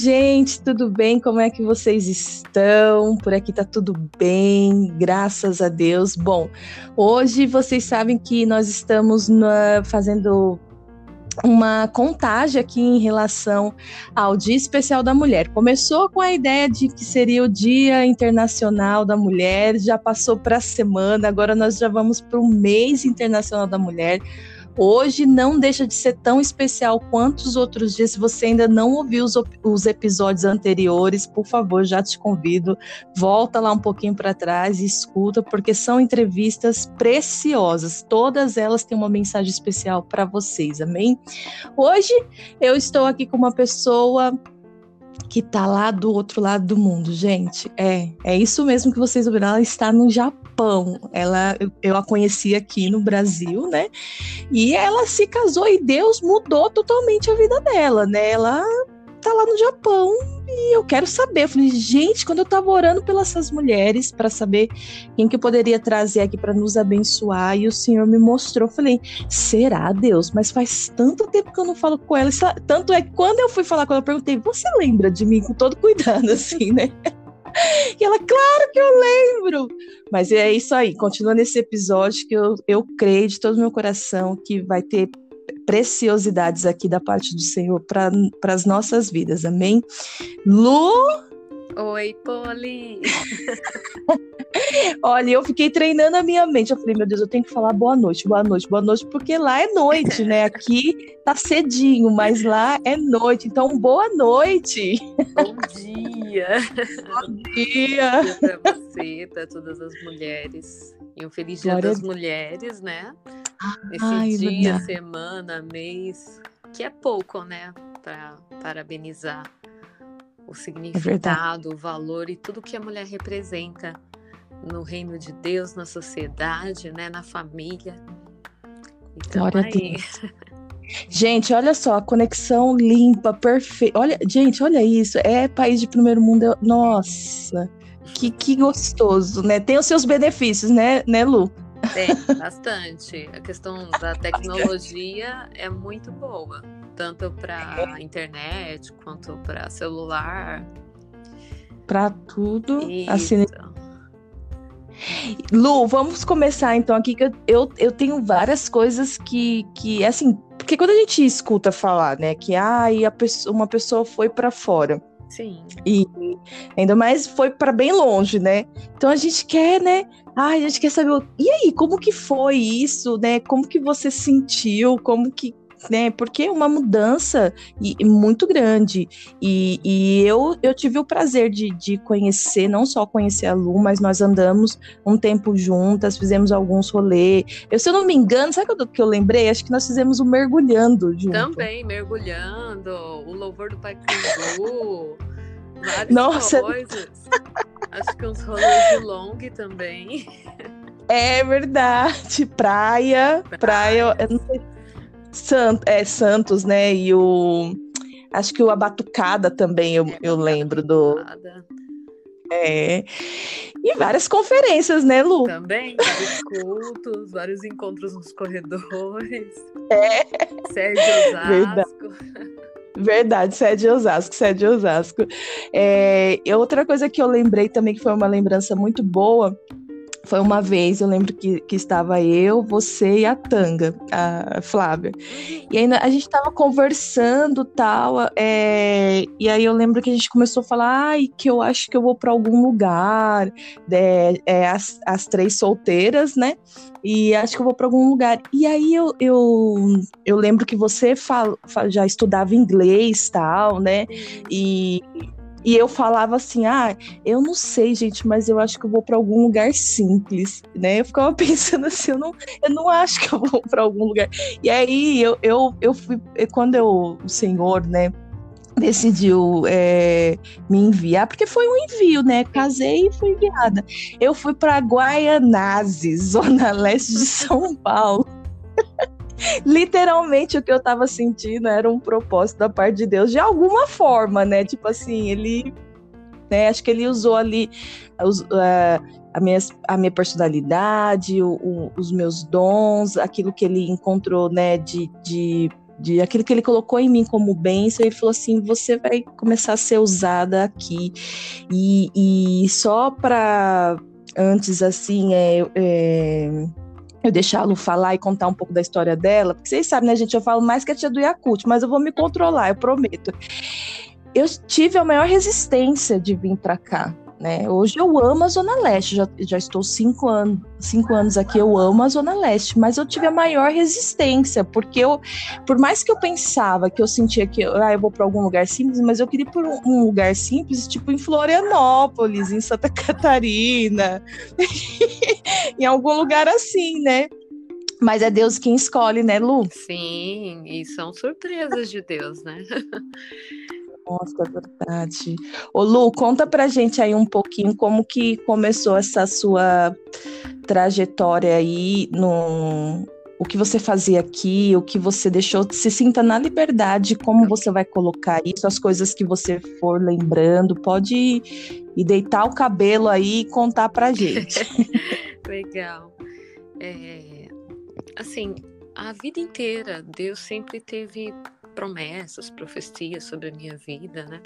gente, tudo bem? Como é que vocês estão? Por aqui tá tudo bem, graças a Deus. Bom, hoje vocês sabem que nós estamos na, fazendo uma contagem aqui em relação ao Dia Especial da Mulher. Começou com a ideia de que seria o Dia Internacional da Mulher, já passou para a semana, agora nós já vamos para o mês internacional da mulher. Hoje não deixa de ser tão especial quanto os outros dias. Se você ainda não ouviu os, os episódios anteriores, por favor, já te convido, volta lá um pouquinho para trás e escuta, porque são entrevistas preciosas. Todas elas têm uma mensagem especial para vocês, amém? Hoje eu estou aqui com uma pessoa que tá lá do outro lado do mundo, gente. É, é isso mesmo que vocês ouviram. Ela está no Japão. Ela, eu, eu, a conheci aqui no Brasil, né? E ela se casou e Deus mudou totalmente a vida dela, né? Ela tá lá no Japão e eu quero saber. Eu falei, gente, quando eu tava orando pelas mulheres para saber quem que eu poderia trazer aqui para nos abençoar, e o Senhor me mostrou, eu falei, será Deus? Mas faz tanto tempo que eu não falo com ela. Tanto é que quando eu fui falar com ela, eu perguntei, você lembra de mim com todo cuidado, assim, né? E ela, claro que eu lembro! Mas é isso aí, continua nesse episódio que eu, eu creio de todo o meu coração que vai ter preciosidades aqui da parte do Senhor para as nossas vidas, amém? Lu! Oi, Poli! Olha, eu fiquei treinando a minha mente. Eu falei, meu Deus, eu tenho que falar boa noite, boa noite, boa noite, porque lá é noite, né? Aqui tá cedinho, mas lá é noite. Então, boa noite! Bom dia! Bom dia! Bom dia pra você, para todas as mulheres. E um feliz dia Glória das mulheres, né? Esse Ai, dia, verdade. semana, mês, que é pouco, né? Para parabenizar o é significado, é o valor e tudo que a mulher representa no reino de Deus, na sociedade, né? Na família. Então, Glória aí. a Deus. Gente, olha só, a conexão limpa, perfeita. Olha, gente, olha isso. É país de primeiro mundo. Nossa, que, que gostoso, né? Tem os seus benefícios, né, né, Lu? Tem, bastante. A questão da tecnologia é muito boa, tanto para internet quanto para celular. Para tudo. Assim. Lu, vamos começar então aqui que eu, eu tenho várias coisas que, que assim, porque quando a gente escuta falar, né, que ah, a pessoa, uma pessoa foi para fora. Sim. E ainda mais foi para bem longe, né? Então a gente quer, né? Ah, a gente quer saber. E aí, como que foi isso, né? Como que você sentiu? Como que né? Porque é uma mudança e, muito grande. E, e, eu, eu tive o prazer de, de conhecer, não só conhecer a Lu, mas nós andamos um tempo juntas, fizemos alguns rolês. Eu, se eu não me engano, sabe o que, que eu lembrei? Acho que nós fizemos o mergulhando junto. Também, mergulhando, o louvor do Pai várias Nossa. coisas. Acho que uns rolês de long também. É verdade. Praia, praia, praia eu não sei Sant, é, Santos, né? E o. Acho que o Abatucada também eu, eu lembro do. É. E várias conferências, né, Lu? Também, vários cultos, vários encontros nos corredores. É. Sérgio Osasco. Verdade. Verdade, sede Osasco, sede Osasco. É, outra coisa que eu lembrei também, que foi uma lembrança muito boa, foi uma vez, eu lembro que, que estava eu, você e a Tanga, a Flávia. E ainda a gente estava conversando tal, é, e aí eu lembro que a gente começou a falar, ai, que eu acho que eu vou para algum lugar, é, é, as, as três solteiras, né? E acho que eu vou para algum lugar. E aí eu, eu, eu lembro que você fala, já estudava inglês tal, né? E e eu falava assim: ah, eu não sei, gente, mas eu acho que eu vou para algum lugar simples, né? Eu ficava pensando assim: eu não, eu não acho que eu vou para algum lugar. E aí eu, eu, eu fui, quando eu, o Senhor, né? decidiu é, me enviar, porque foi um envio, né? Casei e fui enviada. Eu fui para Guaianazes, zona leste de São Paulo. Literalmente o que eu tava sentindo era um propósito da parte de Deus, de alguma forma, né? Tipo assim, ele. Né, acho que ele usou ali os, uh, a, minha, a minha personalidade, o, o, os meus dons, aquilo que ele encontrou, né, de, de de aquilo que ele colocou em mim como bênção, ele falou assim: você vai começar a ser usada aqui. E, e só para antes, assim, é, é eu deixá-lo falar e contar um pouco da história dela, porque vocês sabem, né, gente? Eu falo mais que a tia do Yakut, mas eu vou me controlar, eu prometo. Eu tive a maior resistência de vir para cá. Né? Hoje eu amo a Zona Leste, já, já estou cinco, anos cinco anos aqui, eu amo a Zona Leste, mas eu tive a maior resistência, porque eu, por mais que eu pensava que eu sentia que ah, eu vou para algum lugar simples, mas eu queria ir por um, um lugar simples, tipo em Florianópolis, em Santa Catarina, em algum lugar assim, né? Mas é Deus quem escolhe, né, Lu? Sim, e são surpresas de Deus, né? Nossa, é verdade. Ô Lu, conta pra gente aí um pouquinho como que começou essa sua trajetória aí no o que você fazia aqui, o que você deixou, se sinta na liberdade, como você vai colocar isso, as coisas que você for lembrando, pode ir, deitar o cabelo aí e contar pra gente. Legal. É, assim, a vida inteira Deus sempre teve promessas, profecias sobre a minha vida, né?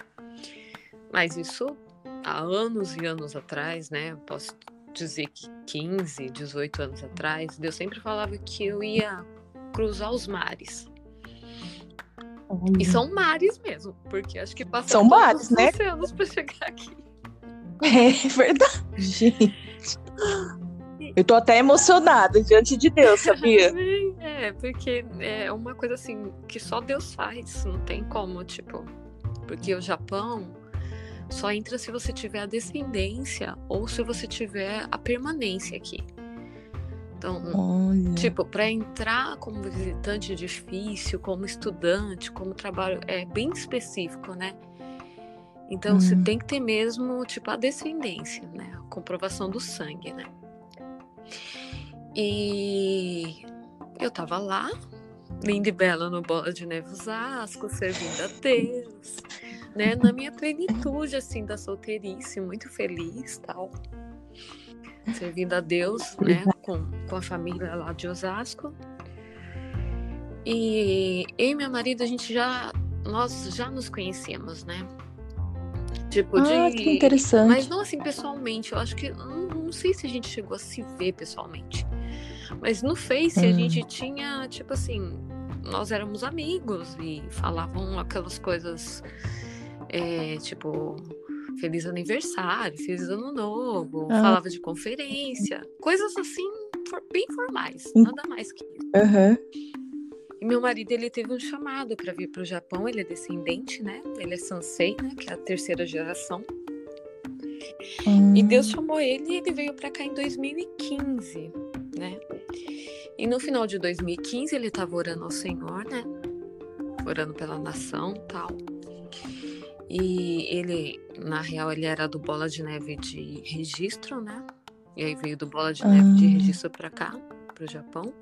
Mas isso há anos e anos atrás, né? Posso dizer que 15, 18 anos atrás, Deus sempre falava que eu ia cruzar os mares. Olha. E são mares mesmo, porque acho que passam são mares, né? anos para chegar aqui. É verdade. Gente. Eu tô até emocionada diante de Deus, sabia? É, porque é uma coisa assim que só Deus faz, não tem como, tipo. Porque o Japão só entra se você tiver a descendência ou se você tiver a permanência aqui. Então, Olha. tipo, para entrar como visitante é difícil, como estudante, como trabalho, é bem específico, né? Então, hum. você tem que ter mesmo, tipo, a descendência, né? A comprovação do sangue, né? E eu tava lá, linda e bela no Bola de Neve Osasco, servindo a Deus, né? Na minha plenitude, assim, da solteirice, muito feliz, tal. Servindo a Deus, né? Com, com a família lá de Osasco. E eu e meu marido, a gente já... Nós já nos conhecemos, né? Tipo, ah, de... que interessante. Mas não assim pessoalmente. Eu acho que. Não, não, sei se a gente chegou a se ver pessoalmente. Mas no Face a gente tinha, tipo assim, nós éramos amigos e falavam aquelas coisas. É, tipo, feliz aniversário, feliz ano novo, ah. falava de conferência, coisas assim, bem formais, hum. nada mais que isso. Uhum. E meu marido, ele teve um chamado para vir para o Japão, ele é descendente, né? Ele é Sansei, né? Que é a terceira geração. Hum. E Deus chamou ele e ele veio para cá em 2015, né? E no final de 2015 ele estava orando ao Senhor, né? Orando pela nação, tal. E ele, na real, ele era do Bola de Neve de registro, né? E aí veio do Bola de Neve de registro para cá, para o Japão.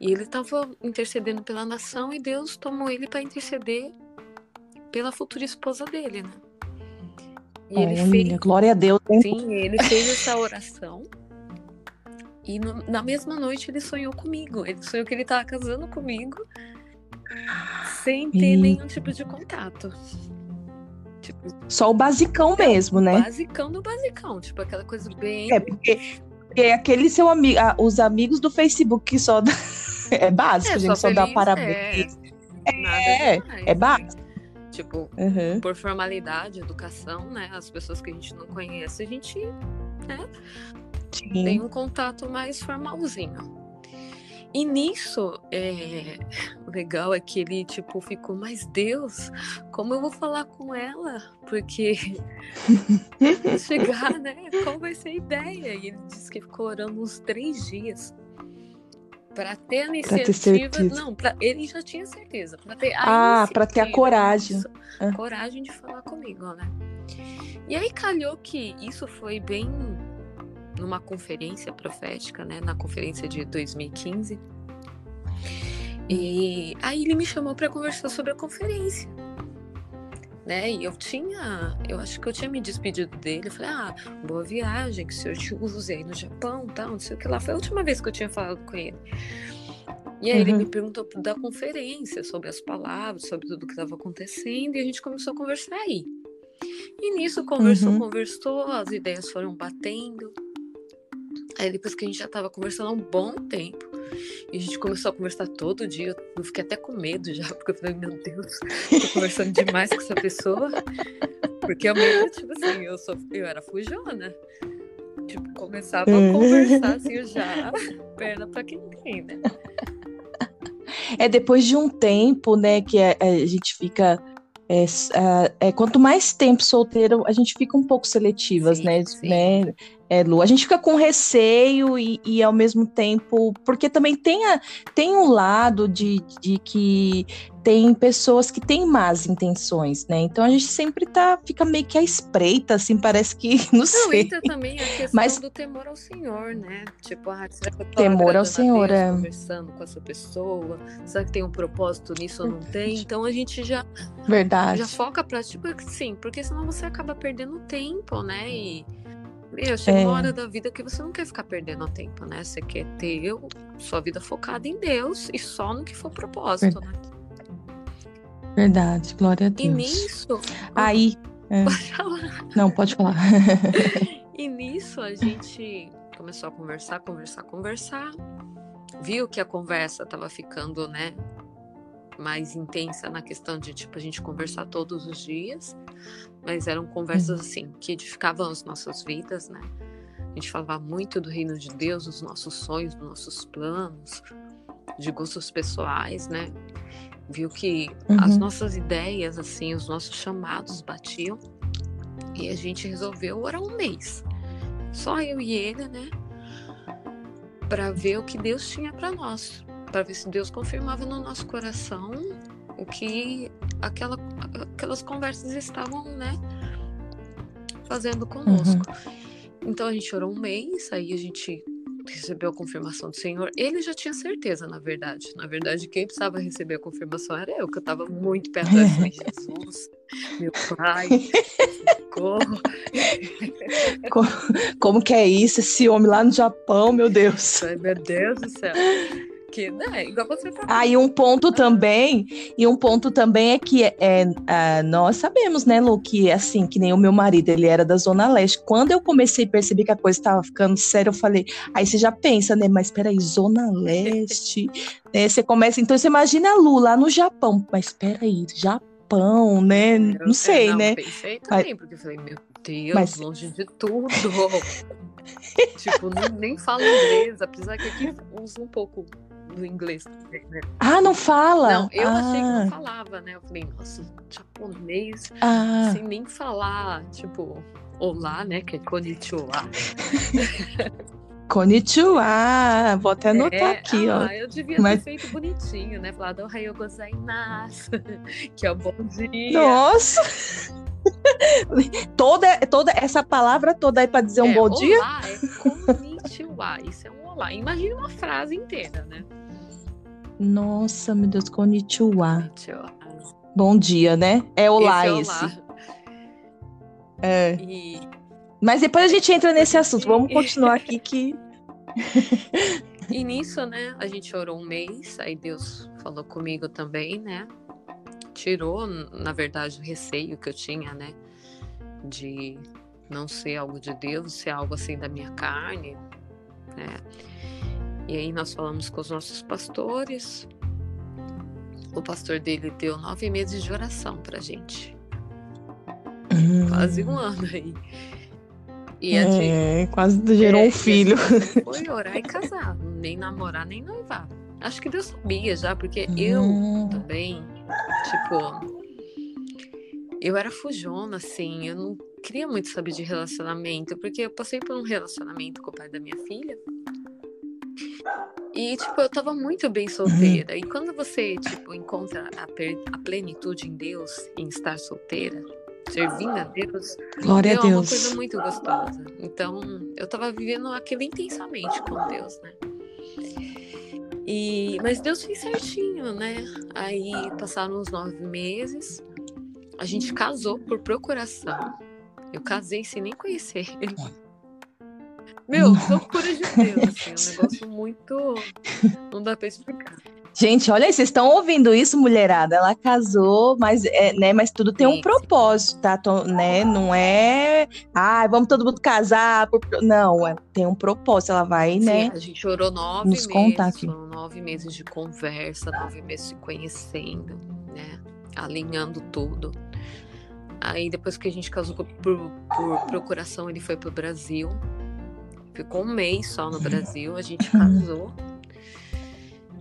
E ele estava intercedendo pela nação e Deus tomou ele para interceder pela futura esposa dele, né? E Olha, ele fez, glória a Deus. Hein? Sim, ele fez essa oração. E no, na mesma noite ele sonhou comigo. Ele sonhou que ele estava casando comigo sem ter e... nenhum tipo de contato. Tipo, Só o basicão é, mesmo, né? Basicão do basicão, tipo aquela coisa bem. É, porque, porque aquele seu amigo, os amigos do Facebook que só é básico, é, a gente só, dá parabéns. É, é, é básico. Tipo, uhum. por formalidade, educação, né? As pessoas que a gente não conhece, a gente né, tem um contato mais formalzinho. E nisso, é, o legal é que ele, tipo, ficou, mas Deus, como eu vou falar com ela? Porque chegar, né? Qual vai ser a ideia? E ele disse que ficou orando uns três dias para ter a iniciativa. Ter não, pra, ele já tinha certeza. Pra ter ah, para ter a coragem. Isso, ah. Coragem de falar comigo, né? E aí calhou que isso foi bem numa conferência profética, né? Na conferência de 2015. E aí ele me chamou para conversar sobre a conferência né? E eu tinha, eu acho que eu tinha me despedido dele. Eu falei, ah, boa viagem, que o senhor te use aí no Japão, tal, não sei o que lá. Foi a última vez que eu tinha falado com ele. E aí uhum. ele me perguntou da conferência, sobre as palavras, sobre tudo que estava acontecendo, e a gente começou a conversar aí. E nisso conversou, uhum. conversou, as ideias foram batendo. Aí depois que a gente já estava conversando há um bom tempo, e a gente começou a conversar todo dia, eu fiquei até com medo já, porque eu falei, meu Deus, tô conversando demais com essa pessoa. Porque eu mesmo, tipo assim, eu, sou, eu era fujona. Tipo, começava a uhum. conversar assim, já, perna pra quem tem, né? É depois de um tempo, né, que a, a gente fica. É, é, quanto mais tempo solteiro, a gente fica um pouco seletivas, sim, né? Sim. né? É, Lu, a gente fica com receio e, e, ao mesmo tempo, porque também tem, a, tem um lado de, de que tem pessoas que têm más intenções, né? Então a gente sempre tá, fica meio que à espreita, assim, parece que, não, não sei. entra também a questão Mas, do temor ao Senhor, né? Tipo, ah, será que eu tô temor ao Senhor, é. conversando com essa pessoa? Será que tem um propósito nisso ou não tem? Então a gente já Verdade. já foca para tipo, sim, porque senão você acaba perdendo tempo, né? E meu, chega é. uma hora da vida que você não quer ficar perdendo tempo, né? Você quer ter sua vida focada em Deus e só no que for propósito, Verdade. né? Verdade, glória a Deus. E nisso. Aí. É. Pode falar. Não, pode falar. e nisso a gente começou a conversar, conversar, conversar. Viu que a conversa estava ficando, né? Mais intensa na questão de, tipo, a gente conversar todos os dias. Mas eram conversas, uhum. assim, que edificavam as nossas vidas, né? A gente falava muito do reino de Deus, dos nossos sonhos, dos nossos planos, de gostos pessoais, né? viu que uhum. as nossas ideias, assim, os nossos chamados batiam e a gente resolveu orar um mês. Só eu e ele, né? Para ver o que Deus tinha para nós, para ver se Deus confirmava no nosso coração o que aquela, aquelas conversas estavam, né? Fazendo conosco. Uhum. Então a gente orou um mês, aí a gente recebeu a confirmação do Senhor, ele já tinha certeza, na verdade. Na verdade, quem precisava receber a confirmação era eu, que eu estava muito perto de Jesus, meu pai, socorro. Como, como que é isso? Esse homem lá no Japão, meu Deus. Ai, meu Deus do céu que, né, igual você falou. Ah, um ponto também, e um ponto também é que é, é, nós sabemos, né, Lu, que assim, que nem o meu marido, ele era da Zona Leste. Quando eu comecei a perceber que a coisa estava ficando séria, eu falei, aí você já pensa, né, mas peraí, Zona Leste, né, você começa, então você imagina a Lu lá no Japão, mas peraí, Japão, né, não sei, não, né. pensei também, porque eu falei, meu Deus, mas... longe de tudo. tipo, nem, nem falo inglês, apesar que aqui usa um pouco do inglês né? Ah, não fala? Não, eu ah. achei que não falava, né? Eu falei, nossa, japonês, ah. sem nem falar, tipo, olá, né? Que é konnichiwa. konnichiwa, vou até anotar é, aqui, ah, ó. Eu devia Mas... ter feito bonitinho, né? Falado Ohayou gozaimasu, que é o bom dia. Nossa! toda, toda essa palavra toda aí para dizer um é, bom olá dia? É konnichiwa, isso é um olá. Imagina uma frase inteira, né? Nossa, meu Deus, konnichiwa. konnichiwa. Bom dia, né? É olá esse. É. Olá. é. E... Mas depois a gente entra nesse assunto. Vamos continuar aqui que. e nisso, né? A gente orou um mês, aí Deus falou comigo também, né? Tirou, na verdade, o receio que eu tinha, né? De não ser algo de Deus, ser algo assim da minha carne, né? E aí nós falamos com os nossos pastores. O pastor dele deu nove meses de oração pra gente. Hum. Quase um ano aí. E é, gente, quase gerou é, um filho. Foi orar e casar, nem namorar, nem noivar. Acho que Deus sabia já, porque hum. eu também, tipo, eu era fujona, assim, eu não queria muito saber de relacionamento, porque eu passei por um relacionamento com o pai da minha filha. E, tipo, eu tava muito bem solteira. E quando você, tipo, encontra a, a, plenitude em Deus, em estar solteira, servindo a Deus, Glória é a Deus. uma coisa muito gostosa. Então, eu tava vivendo aquilo intensamente com Deus, né? E, mas Deus fez certinho, né? Aí passaram uns nove meses, a gente casou por procuração. Eu casei sem nem conhecer ele. Meu, loucura de Deus, assim, um negócio muito. Não dá pra explicar. Gente, olha aí, vocês estão ouvindo isso, mulherada? Ela casou, mas, é, né, mas tudo tem sim, um propósito, tá? né? Não é, ah, vamos todo mundo casar. Por... Não, é, tem um propósito. Ela vai, sim, né? A gente orou nove nos meses, contar aqui. foram nove meses de conversa, nove meses se conhecendo, né? Alinhando tudo. Aí depois que a gente casou por, por procuração, ele foi pro Brasil. Ficou um mês só no Brasil, a gente casou.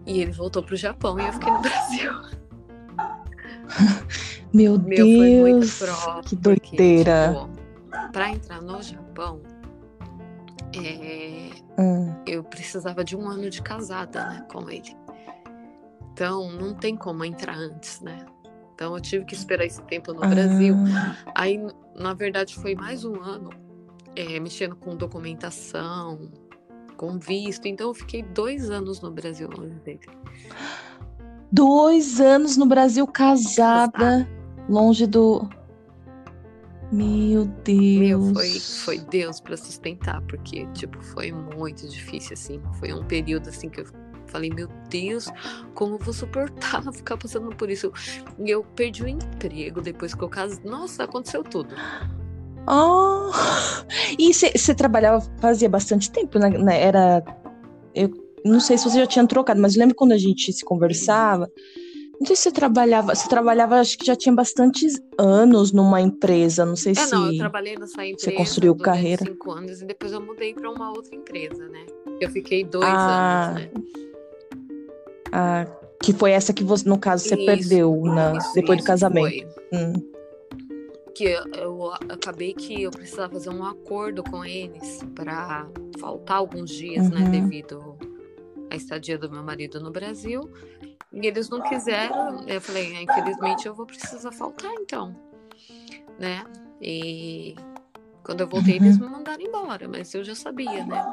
E ele voltou pro Japão e eu fiquei no Brasil. Meu, Meu Deus! Que doideira! Porque, tipo, pra entrar no Japão, é, hum. eu precisava de um ano de casada né, com ele. Então, não tem como entrar antes, né? Então eu tive que esperar esse tempo no Brasil. Ah. Aí, na verdade, foi mais um ano é, mexendo com documentação, com visto. Então eu fiquei dois anos no Brasil longe dele. Dois anos no Brasil casada, longe do. Meu Deus. Meu, foi, foi Deus para sustentar, porque, tipo, foi muito difícil, assim. Foi um período, assim, que eu Falei, meu Deus, como vou suportar ficar passando por isso? E eu perdi o emprego depois que eu casei. Nossa, aconteceu tudo. Oh, e você trabalhava, fazia bastante tempo, né? né? Era. Eu não sei se você já tinha trocado, mas lembro quando a gente se conversava. Não sei se você trabalhava. Você trabalhava, acho que já tinha bastantes anos numa empresa. Não sei é, se. Não, eu trabalhei nessa empresa. Você construiu carreira. cinco anos e depois eu mudei para uma outra empresa, né? Eu fiquei dois ah, anos, né? Ah, que foi essa que você, no caso, você isso, perdeu na, isso, depois isso do casamento. Hum. Que eu, eu, acabei que eu precisava fazer um acordo com eles para faltar alguns dias, né, uhum. né? Devido à estadia do meu marido no Brasil. E eles não quiseram. Eu falei, ah, infelizmente eu vou precisar faltar então. Né? E quando eu voltei, uhum. eles me mandaram embora, mas eu já sabia, né?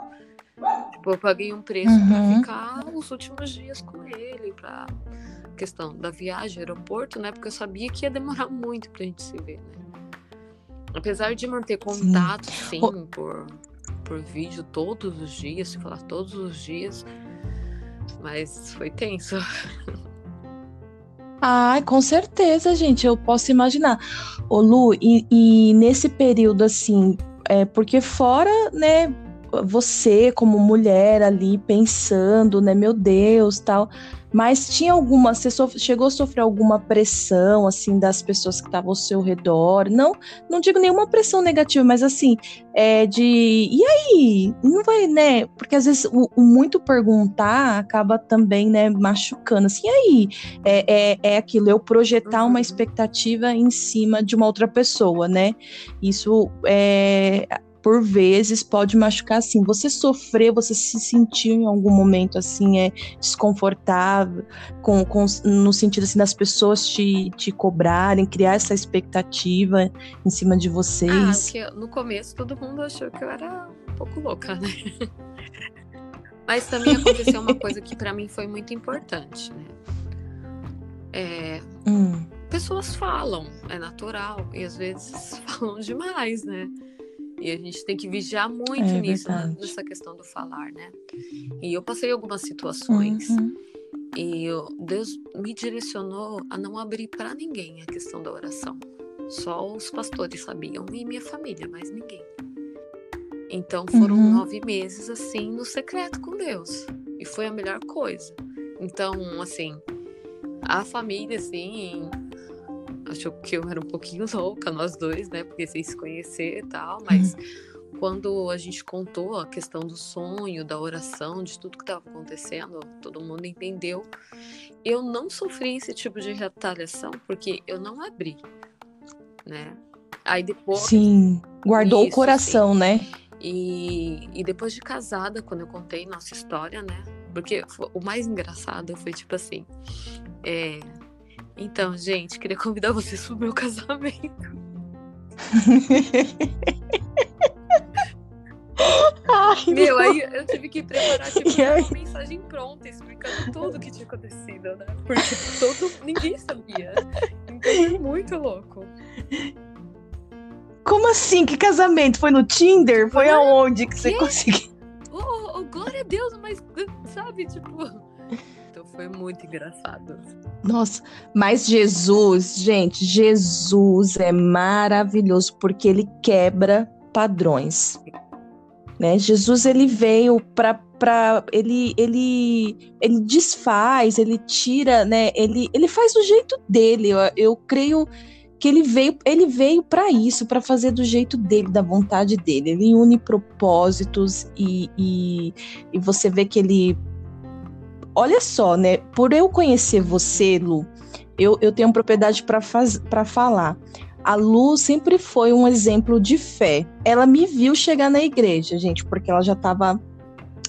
Tipo, eu paguei um preço uhum. para ficar os últimos dias com ele, para questão da viagem, aeroporto, né? Porque eu sabia que ia demorar muito pra gente se ver, né? Apesar de manter contato, sim, sim por, por vídeo todos os dias, se falar todos os dias, mas foi tenso. Ai, com certeza, gente, eu posso imaginar. Ô Lu, e, e nesse período, assim, é, porque fora, né, você como mulher ali pensando, né, meu Deus, tal. Mas tinha alguma, você chegou a sofrer alguma pressão assim das pessoas que estavam ao seu redor? Não, não digo nenhuma pressão negativa, mas assim, é de e aí, não vai, né? Porque às vezes o, o muito perguntar acaba também, né, machucando. Assim, e aí, é, é, é aquilo, eu projetar uma uhum. expectativa em cima de uma outra pessoa, né? Isso é por vezes pode machucar assim. Você sofreu, você se sentiu em algum momento assim, é desconfortável, com, com, no sentido assim das pessoas te, te cobrarem, criar essa expectativa em cima de vocês? Ah, no começo todo mundo achou que eu era um pouco louca, né? Mas também aconteceu uma coisa que para mim foi muito importante, né? É, hum. Pessoas falam, é natural, e às vezes falam demais, né? E a gente tem que vigiar muito é nisso, né, nessa questão do falar, né? E eu passei algumas situações uhum. e eu, Deus me direcionou a não abrir para ninguém a questão da oração. Só os pastores sabiam e minha família, mas ninguém. Então foram uhum. nove meses assim no secreto com Deus e foi a melhor coisa. Então, assim, a família, assim, achou que eu era um pouquinho louca, nós dois, né? Porque sem se conhecer e tal, mas uhum. quando a gente contou a questão do sonho, da oração, de tudo que estava acontecendo, todo mundo entendeu. Eu não sofri esse tipo de retaliação porque eu não abri, né? Aí depois. Sim, guardou isso, o coração, assim. né? E, e depois de casada, quando eu contei nossa história, né? Porque o mais engraçado foi tipo assim: é, então, gente, queria convidar vocês pro meu casamento. Ai, meu, não. aí eu tive que preparar tipo, uma mensagem pronta explicando tudo o que tinha acontecido, né? Porque todo ninguém sabia. Então foi muito louco. como assim? Que casamento? Foi no Tinder? Foi aonde que, que? você conseguiu? Oh, oh, glória a Deus, mas sabe, tipo. Foi muito engraçado. Nossa, mas Jesus, gente, Jesus é maravilhoso porque ele quebra padrões. Né? Jesus ele veio para para ele ele ele desfaz, ele tira, né? Ele ele faz do jeito dele. Eu, eu creio que ele veio ele veio para isso, para fazer do jeito dele, da vontade dele. Ele une propósitos e, e, e você vê que ele olha só, né? Por eu conhecer você, Lu, eu, eu tenho propriedade para falar a Lu sempre foi um exemplo de fé. Ela me viu chegar na igreja, gente, porque ela já estava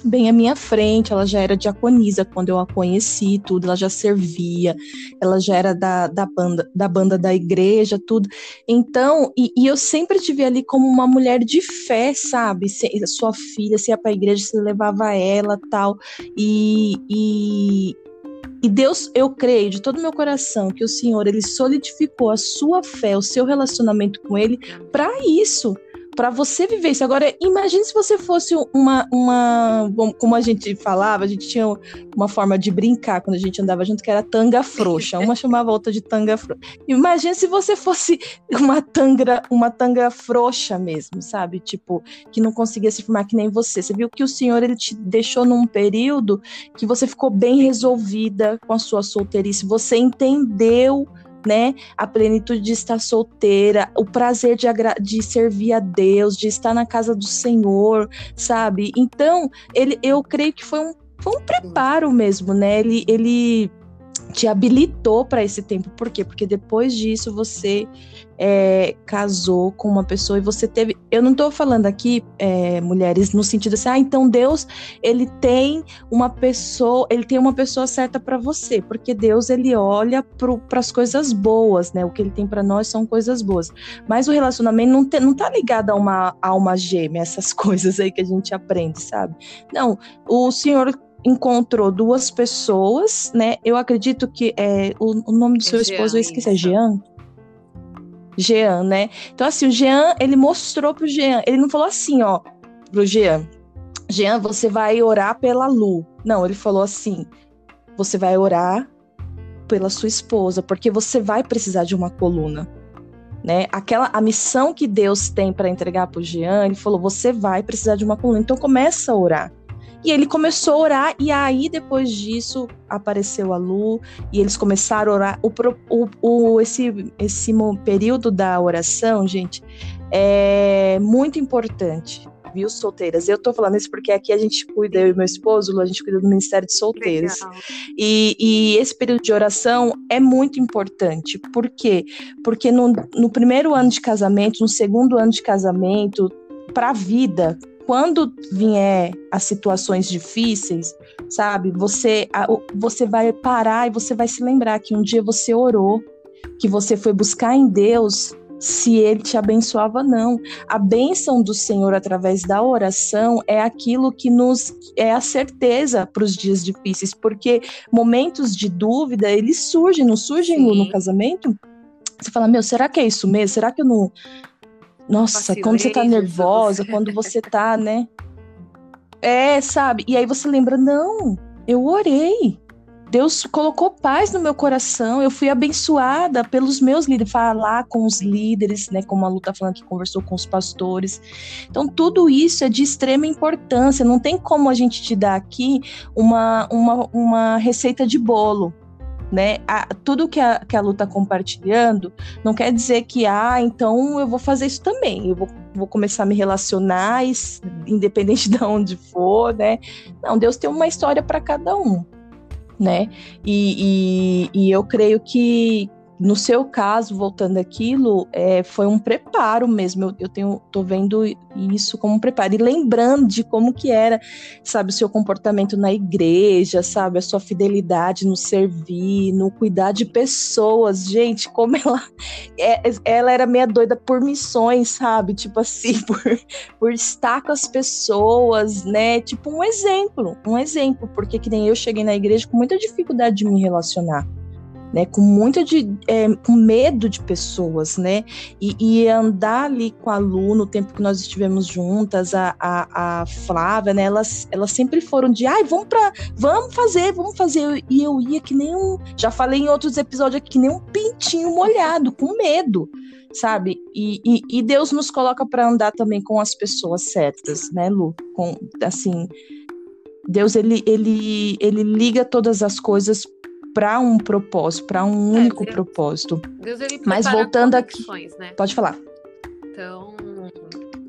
bem à minha frente, ela já era diaconisa quando eu a conheci, tudo, ela já servia, ela já era da, da, banda, da banda da igreja, tudo. Então, e, e eu sempre tive ali como uma mulher de fé, sabe? Se, sua filha, se ia para a igreja, se levava ela tal. E, e, e Deus, eu creio de todo meu coração que o Senhor ele solidificou a sua fé, o seu relacionamento com ele para isso para você viver isso. Agora, imagine se você fosse uma, uma. Como a gente falava, a gente tinha uma forma de brincar quando a gente andava junto, que era tanga frouxa. Uma chamava a outra de tanga frouxa. Imagine se você fosse uma tanga, uma tanga frouxa mesmo, sabe? Tipo, que não conseguia se formar que nem você. Você viu que o Senhor ele te deixou num período que você ficou bem resolvida com a sua solteirice. Você entendeu né? A plenitude de estar solteira, o prazer de, de servir a Deus, de estar na casa do Senhor, sabe? Então, ele, eu creio que foi um, foi um preparo mesmo, né? Ele, ele te habilitou para esse tempo. Por quê? Porque depois disso você é, casou com uma pessoa e você teve. Eu não estou falando aqui, é, mulheres, no sentido assim, ah, então Deus ele tem uma pessoa, ele tem uma pessoa certa para você, porque Deus ele olha para as coisas boas, né? O que ele tem para nós são coisas boas. Mas o relacionamento não, te, não tá ligado a uma alma gêmea, essas coisas aí que a gente aprende, sabe? Não, o Senhor encontrou duas pessoas, né? Eu acredito que é o, o nome do seu esposo, eu esqueci, é Jean. Jean, né? Então, assim, o Jean, ele mostrou pro Jean, ele não falou assim, ó, pro Jean, Jean, você vai orar pela Lu. Não, ele falou assim, você vai orar pela sua esposa, porque você vai precisar de uma coluna. Né? Aquela a missão que Deus tem para entregar para o Jean, ele falou: você vai precisar de uma coluna. Então começa a orar. E ele começou a orar, e aí depois disso apareceu a Lu, e eles começaram a orar. O, o, o, esse, esse período da oração, gente, é muito importante, viu, solteiras? Eu tô falando isso porque aqui a gente cuida, eu e meu esposo, a gente cuida do Ministério de Solteiras. E, e, esse período de oração é muito importante. Por quê? Porque no, no primeiro ano de casamento, no segundo ano de casamento, para a vida, quando vier as situações difíceis, sabe, você, você vai parar e você vai se lembrar que um dia você orou, que você foi buscar em Deus se ele te abençoava não. A bênção do Senhor através da oração é aquilo que nos é a certeza para os dias difíceis, porque momentos de dúvida, eles surgem, não surgem no, no casamento? Você fala, meu, será que é isso mesmo? Será que eu não nossa, quando você tá nervosa, quando você tá, né? É, sabe? E aí você lembra, não, eu orei. Deus colocou paz no meu coração, eu fui abençoada pelos meus líderes, falar com os líderes, né, como a Lu tá falando que conversou com os pastores. Então, tudo isso é de extrema importância, não tem como a gente te dar aqui uma, uma, uma receita de bolo né? A, tudo que a, que a Lu tá compartilhando não quer dizer que, ah, então eu vou fazer isso também, eu vou, vou começar a me relacionar, independente de onde for, né? Não, Deus tem uma história para cada um, né? E, e, e eu creio que, no seu caso, voltando aquilo, é, foi um preparo mesmo. Eu, eu tenho, tô vendo isso como um preparo. E lembrando de como que era, sabe, o seu comportamento na igreja, sabe, a sua fidelidade no servir, no cuidar de pessoas, gente, como ela, é, ela era meia doida por missões, sabe, tipo assim, por, por estar com as pessoas, né, tipo um exemplo, um exemplo, porque que nem eu cheguei na igreja com muita dificuldade de me relacionar né, com muito de é, com medo de pessoas, né, e, e, andar ali com a Lu no tempo que nós estivemos juntas, a, a, a Flávia, né, elas, elas sempre foram de, ai, vamos para, vamos fazer, vamos fazer, e eu ia que nem um, já falei em outros episódios aqui, que nem um pintinho molhado, com medo, sabe, e, e, e Deus nos coloca para andar também com as pessoas certas, né, Lu, com, assim, Deus ele, ele, ele liga todas as coisas para um propósito, para um é, único Deus, propósito. Deus ele Mas voltando aqui, né? pode falar. Então,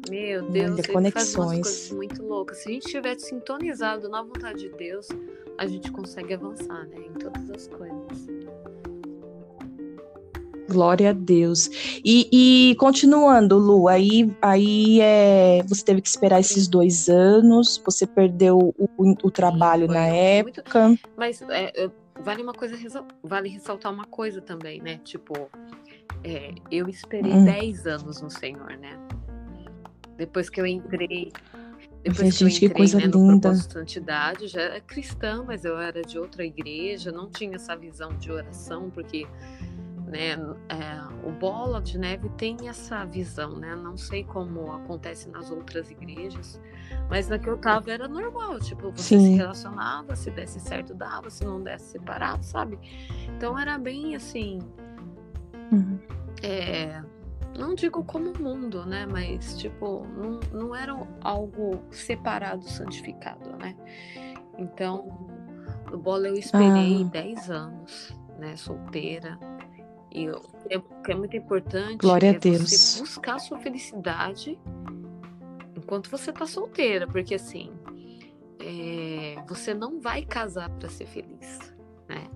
meu Deus, ele conexões. faz coisas muito loucas. Se a gente estiver sintonizado na vontade de Deus, a gente consegue avançar, né, em todas as coisas. Glória a Deus. E, e, continuando, Lu, aí, aí é, você teve que esperar esses dois anos, você perdeu o, o trabalho Sim, na época. Muito... Mas é, vale uma coisa, vale ressaltar uma coisa também, né? Tipo, é, eu esperei hum. 10 anos no Senhor, né? Depois que eu entrei. Depois Gente, que, eu entrei, que coisa né, linda. santidade, já era cristã, mas eu era de outra igreja, não tinha essa visão de oração, porque né? É, o Bola de Neve tem essa visão, né? Não sei como acontece nas outras igrejas, mas na que eu tava era normal, tipo, você Sim. se relacionava, se desse certo dava, se não desse separado, sabe? Então era bem assim, uhum. é, não digo como o mundo, né? Mas tipo, não, não era algo separado, santificado, né? Então, no Bola eu esperei ah. 10 anos, né? Solteira, e o que é muito importante Glória é a Deus. você buscar a sua felicidade enquanto você tá solteira, porque assim, é, você não vai casar para ser feliz, né?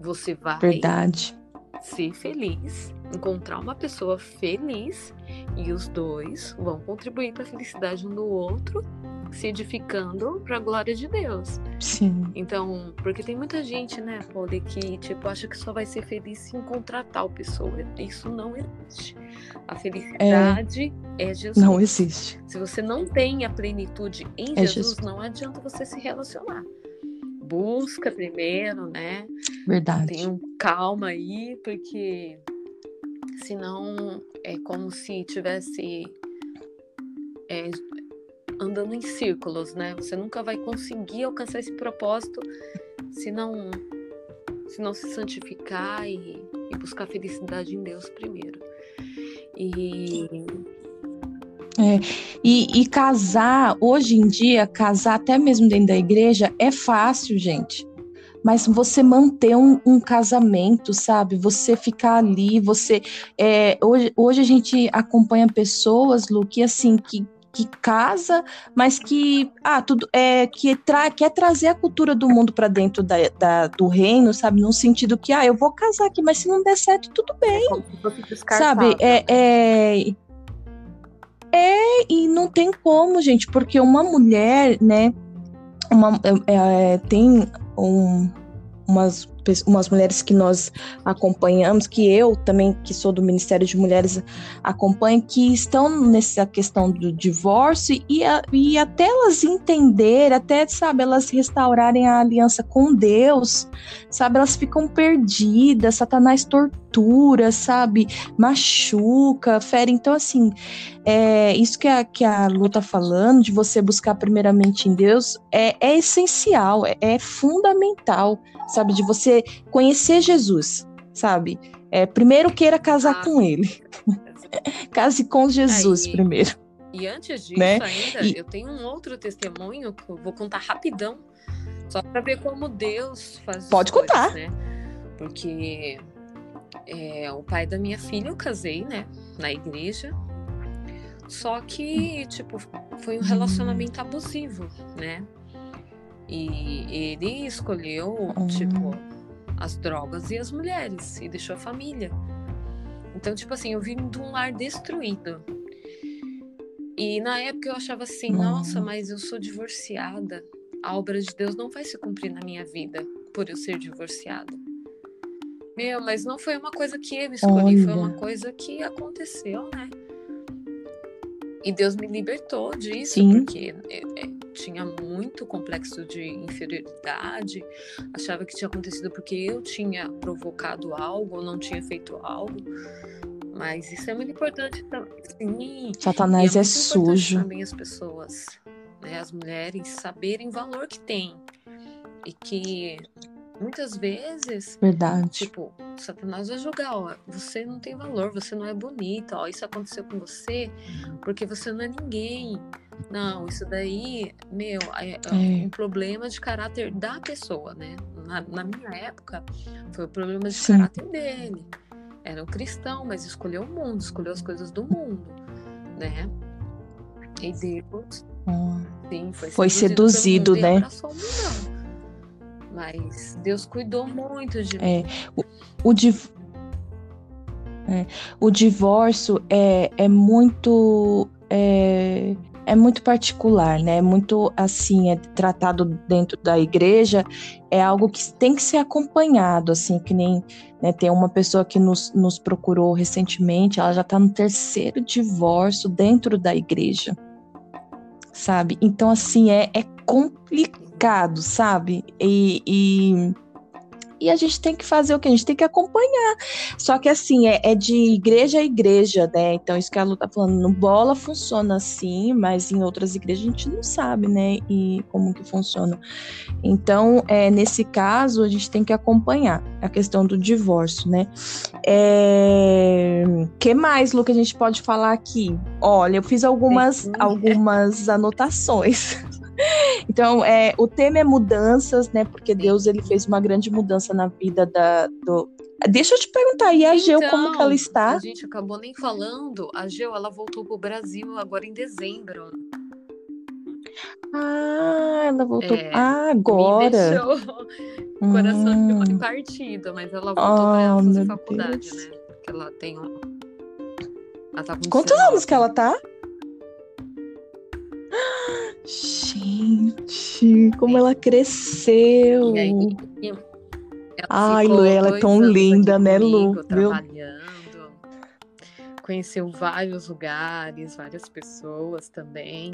Você vai Verdade. ser feliz, encontrar uma pessoa feliz e os dois vão contribuir para a felicidade um do outro se edificando para a glória de Deus. Sim. Então, porque tem muita gente, né, Polly, que tipo acha que só vai ser feliz se encontrar tal pessoa. Isso não existe. A felicidade é, é Jesus. Não existe. Se você não tem a plenitude em é Jesus, Jesus, não adianta você se relacionar. Busca primeiro, né? Verdade. Tenha calma aí, porque senão é como se tivesse é, andando em círculos, né? Você nunca vai conseguir alcançar esse propósito se não se, não se santificar e, e buscar felicidade em Deus primeiro. E é, e, e, casar, hoje em dia, casar até mesmo dentro da igreja é fácil, gente. Mas você manter um, um casamento, sabe? Você ficar ali, você. É, hoje, hoje a gente acompanha pessoas, Lu, que assim, que que casa, mas que ah, tudo é que tra quer trazer a cultura do mundo para dentro da, da, do reino, sabe? Num sentido que ah, eu vou casar aqui, mas se não der certo, tudo bem. É sabe? É, é, é, e não tem como, gente, porque uma mulher, né? Uma, é, é tem um, umas umas mulheres que nós acompanhamos, que eu também, que sou do Ministério de Mulheres, acompanho, que estão nessa questão do divórcio e, a, e até elas entenderem, até, sabe, elas restaurarem a aliança com Deus, sabe, elas ficam perdidas, Satanás tortura, sabe, machuca, fere. Então, assim, é, isso que a, que a Lu tá falando, de você buscar primeiramente em Deus, é, é essencial, é, é fundamental, sabe, de você conhecer Jesus, sabe? É, primeiro queira casar ah, com ele. Case com Jesus Aí, primeiro. E antes disso né? ainda, e... eu tenho um outro testemunho que eu vou contar rapidão, só para ver como Deus faz. Pode coisas, contar. Né? Porque é, o pai da minha filha eu casei, né? Na igreja. Só que, tipo, foi um relacionamento abusivo, né? E ele escolheu, tipo, as drogas e as mulheres e deixou a família. Então, tipo assim, eu vim de um lar destruído. E na época eu achava assim, nossa, mas eu sou divorciada. A obra de Deus não vai se cumprir na minha vida por eu ser divorciada. Meu, mas não foi uma coisa que eu escolhi, Olha. foi uma coisa que aconteceu, né? E Deus me libertou disso, Sim. porque, é, é, tinha muito complexo de inferioridade, achava que tinha acontecido porque eu tinha provocado algo ou não tinha feito algo. Mas isso é muito importante também. Satanás é, é sujo. Também as pessoas, né, as mulheres, saberem o valor que tem. E que muitas vezes. Verdade. Tipo, Satanás vai julgar, ó, você não tem valor, você não é bonita, ó, isso aconteceu com você porque você não é ninguém. Não, isso daí, meu, é, é, é. um problema de caráter da pessoa, né? Na, na minha época, foi o problema de Sim. caráter dele. Era um cristão, mas escolheu o mundo, escolheu as coisas do mundo, né? E Deus, oh. sim, foi, foi seduzido, né? Mas Deus cuidou muito de é, mim. O, o, div... é, o divórcio é, é muito. É, é muito particular, né? É muito assim, é tratado dentro da igreja, é algo que tem que ser acompanhado, assim, que nem né, tem uma pessoa que nos, nos procurou recentemente, ela já está no terceiro divórcio dentro da igreja, sabe? Então, assim, é, é complicado, sabe? e, e e a gente tem que fazer o que? A gente tem que acompanhar. Só que assim, é, é de igreja a igreja, né? Então, isso que a Lu tá falando, no bola funciona assim, mas em outras igrejas a gente não sabe, né? E como que funciona. Então, é, nesse caso, a gente tem que acompanhar a questão do divórcio, né? É... que mais, Lu, que a gente pode falar aqui? Olha, eu fiz algumas, algumas anotações. Então, é, o tema é mudanças, né? Porque Deus ele fez uma grande mudança na vida da, do. Deixa eu te perguntar, e a então, Geu, como que ela está? A gente acabou nem falando. A Geu, ela voltou para o Brasil agora em dezembro. Ah, ela voltou. É, ah, agora. Me deixou o coração hum. ficou partido, mas ela voltou oh, para fazer faculdade, Deus. né? Porque ela tem um. Ela tá Quantos anos que ela tá? Gente, como ela cresceu. E aí, Ai, Lu, ela é tão linda, né, Lu? Trabalhando. Conheceu vários lugares, várias pessoas também.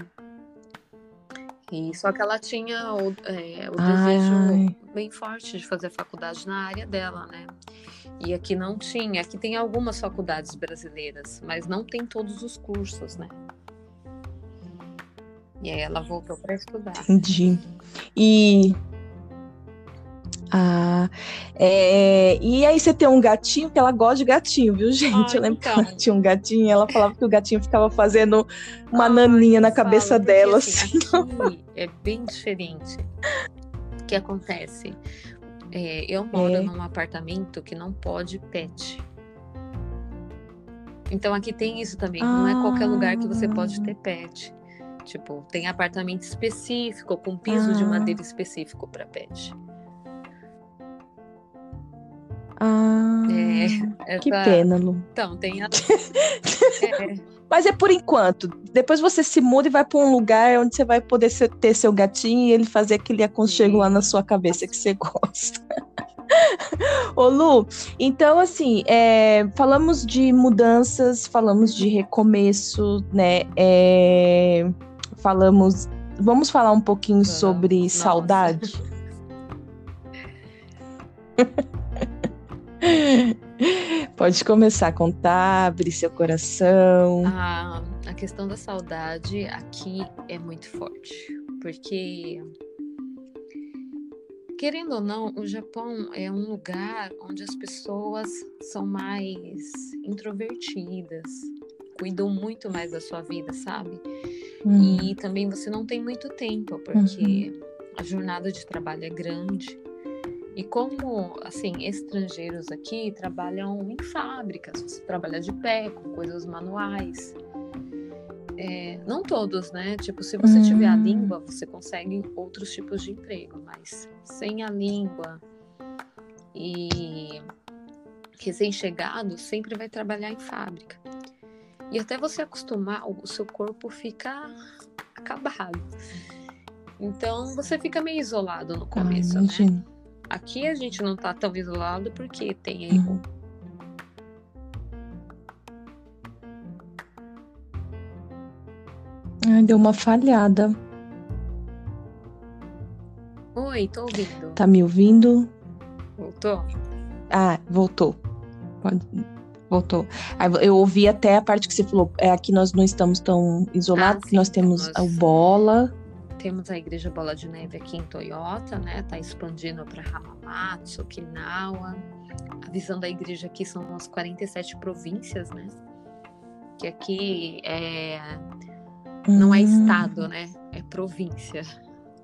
E só que ela tinha o, é, o desejo bem forte de fazer faculdade na área dela, né? E aqui não tinha. Aqui tem algumas faculdades brasileiras, mas não tem todos os cursos, né? E aí ela voltou para estudar. Entendi. E. Ah, é... e aí você tem um gatinho, que ela gosta de gatinho, viu, gente? Ah, eu lembro então. que ela tinha um gatinho, ela falava que o gatinho ficava fazendo uma naninha na cabeça fala, dela. Assim, assim. é bem diferente. O que acontece? É, eu moro é. num apartamento que não pode pet. Então aqui tem isso também. Ah. Não é qualquer lugar que você pode ter pet. Tipo, tem apartamento específico, com piso ah. de madeira específico para pet. Ah, é, que pena, Lu. Então, tem a... é. Mas é por enquanto. Depois você se muda e vai para um lugar onde você vai poder ter seu gatinho e ele fazer aquele aconchego Sim. lá na sua cabeça que você gosta. Ô Lu, então assim, é, falamos de mudanças, falamos de recomeço, né? É, falamos. Vamos falar um pouquinho sobre Nossa. saudade? Pode começar a contar, abrir seu coração. A, a questão da saudade aqui é muito forte, porque querendo ou não, o Japão é um lugar onde as pessoas são mais introvertidas, cuidam muito mais da sua vida, sabe? Hum. E também você não tem muito tempo, porque uhum. a jornada de trabalho é grande. E como, assim, estrangeiros aqui trabalham em fábricas, você trabalha de pé, com coisas manuais. É, não todos, né? Tipo, se você tiver a hum. língua, você consegue outros tipos de emprego, mas sem a língua e recém-chegado sempre vai trabalhar em fábrica. E até você acostumar, o seu corpo fica acabado. Então você fica meio isolado no começo, né? Aqui a gente não tá tão isolado porque tem aí uhum. Ai, deu uma falhada. Oi, tô ouvindo. Tá me ouvindo? Voltou? Ah, voltou. Pode... Voltou. Eu ouvi até a parte que você falou. É, aqui nós não estamos tão isolados, ah, sim, nós temos nós... o Bola. Temos a Igreja Bola de Neve aqui em Toyota, né? Tá expandindo para Hamamatsu, Okinawa. A visão da igreja aqui são as 47 províncias, né? Que aqui é... não é hum. estado, né? É província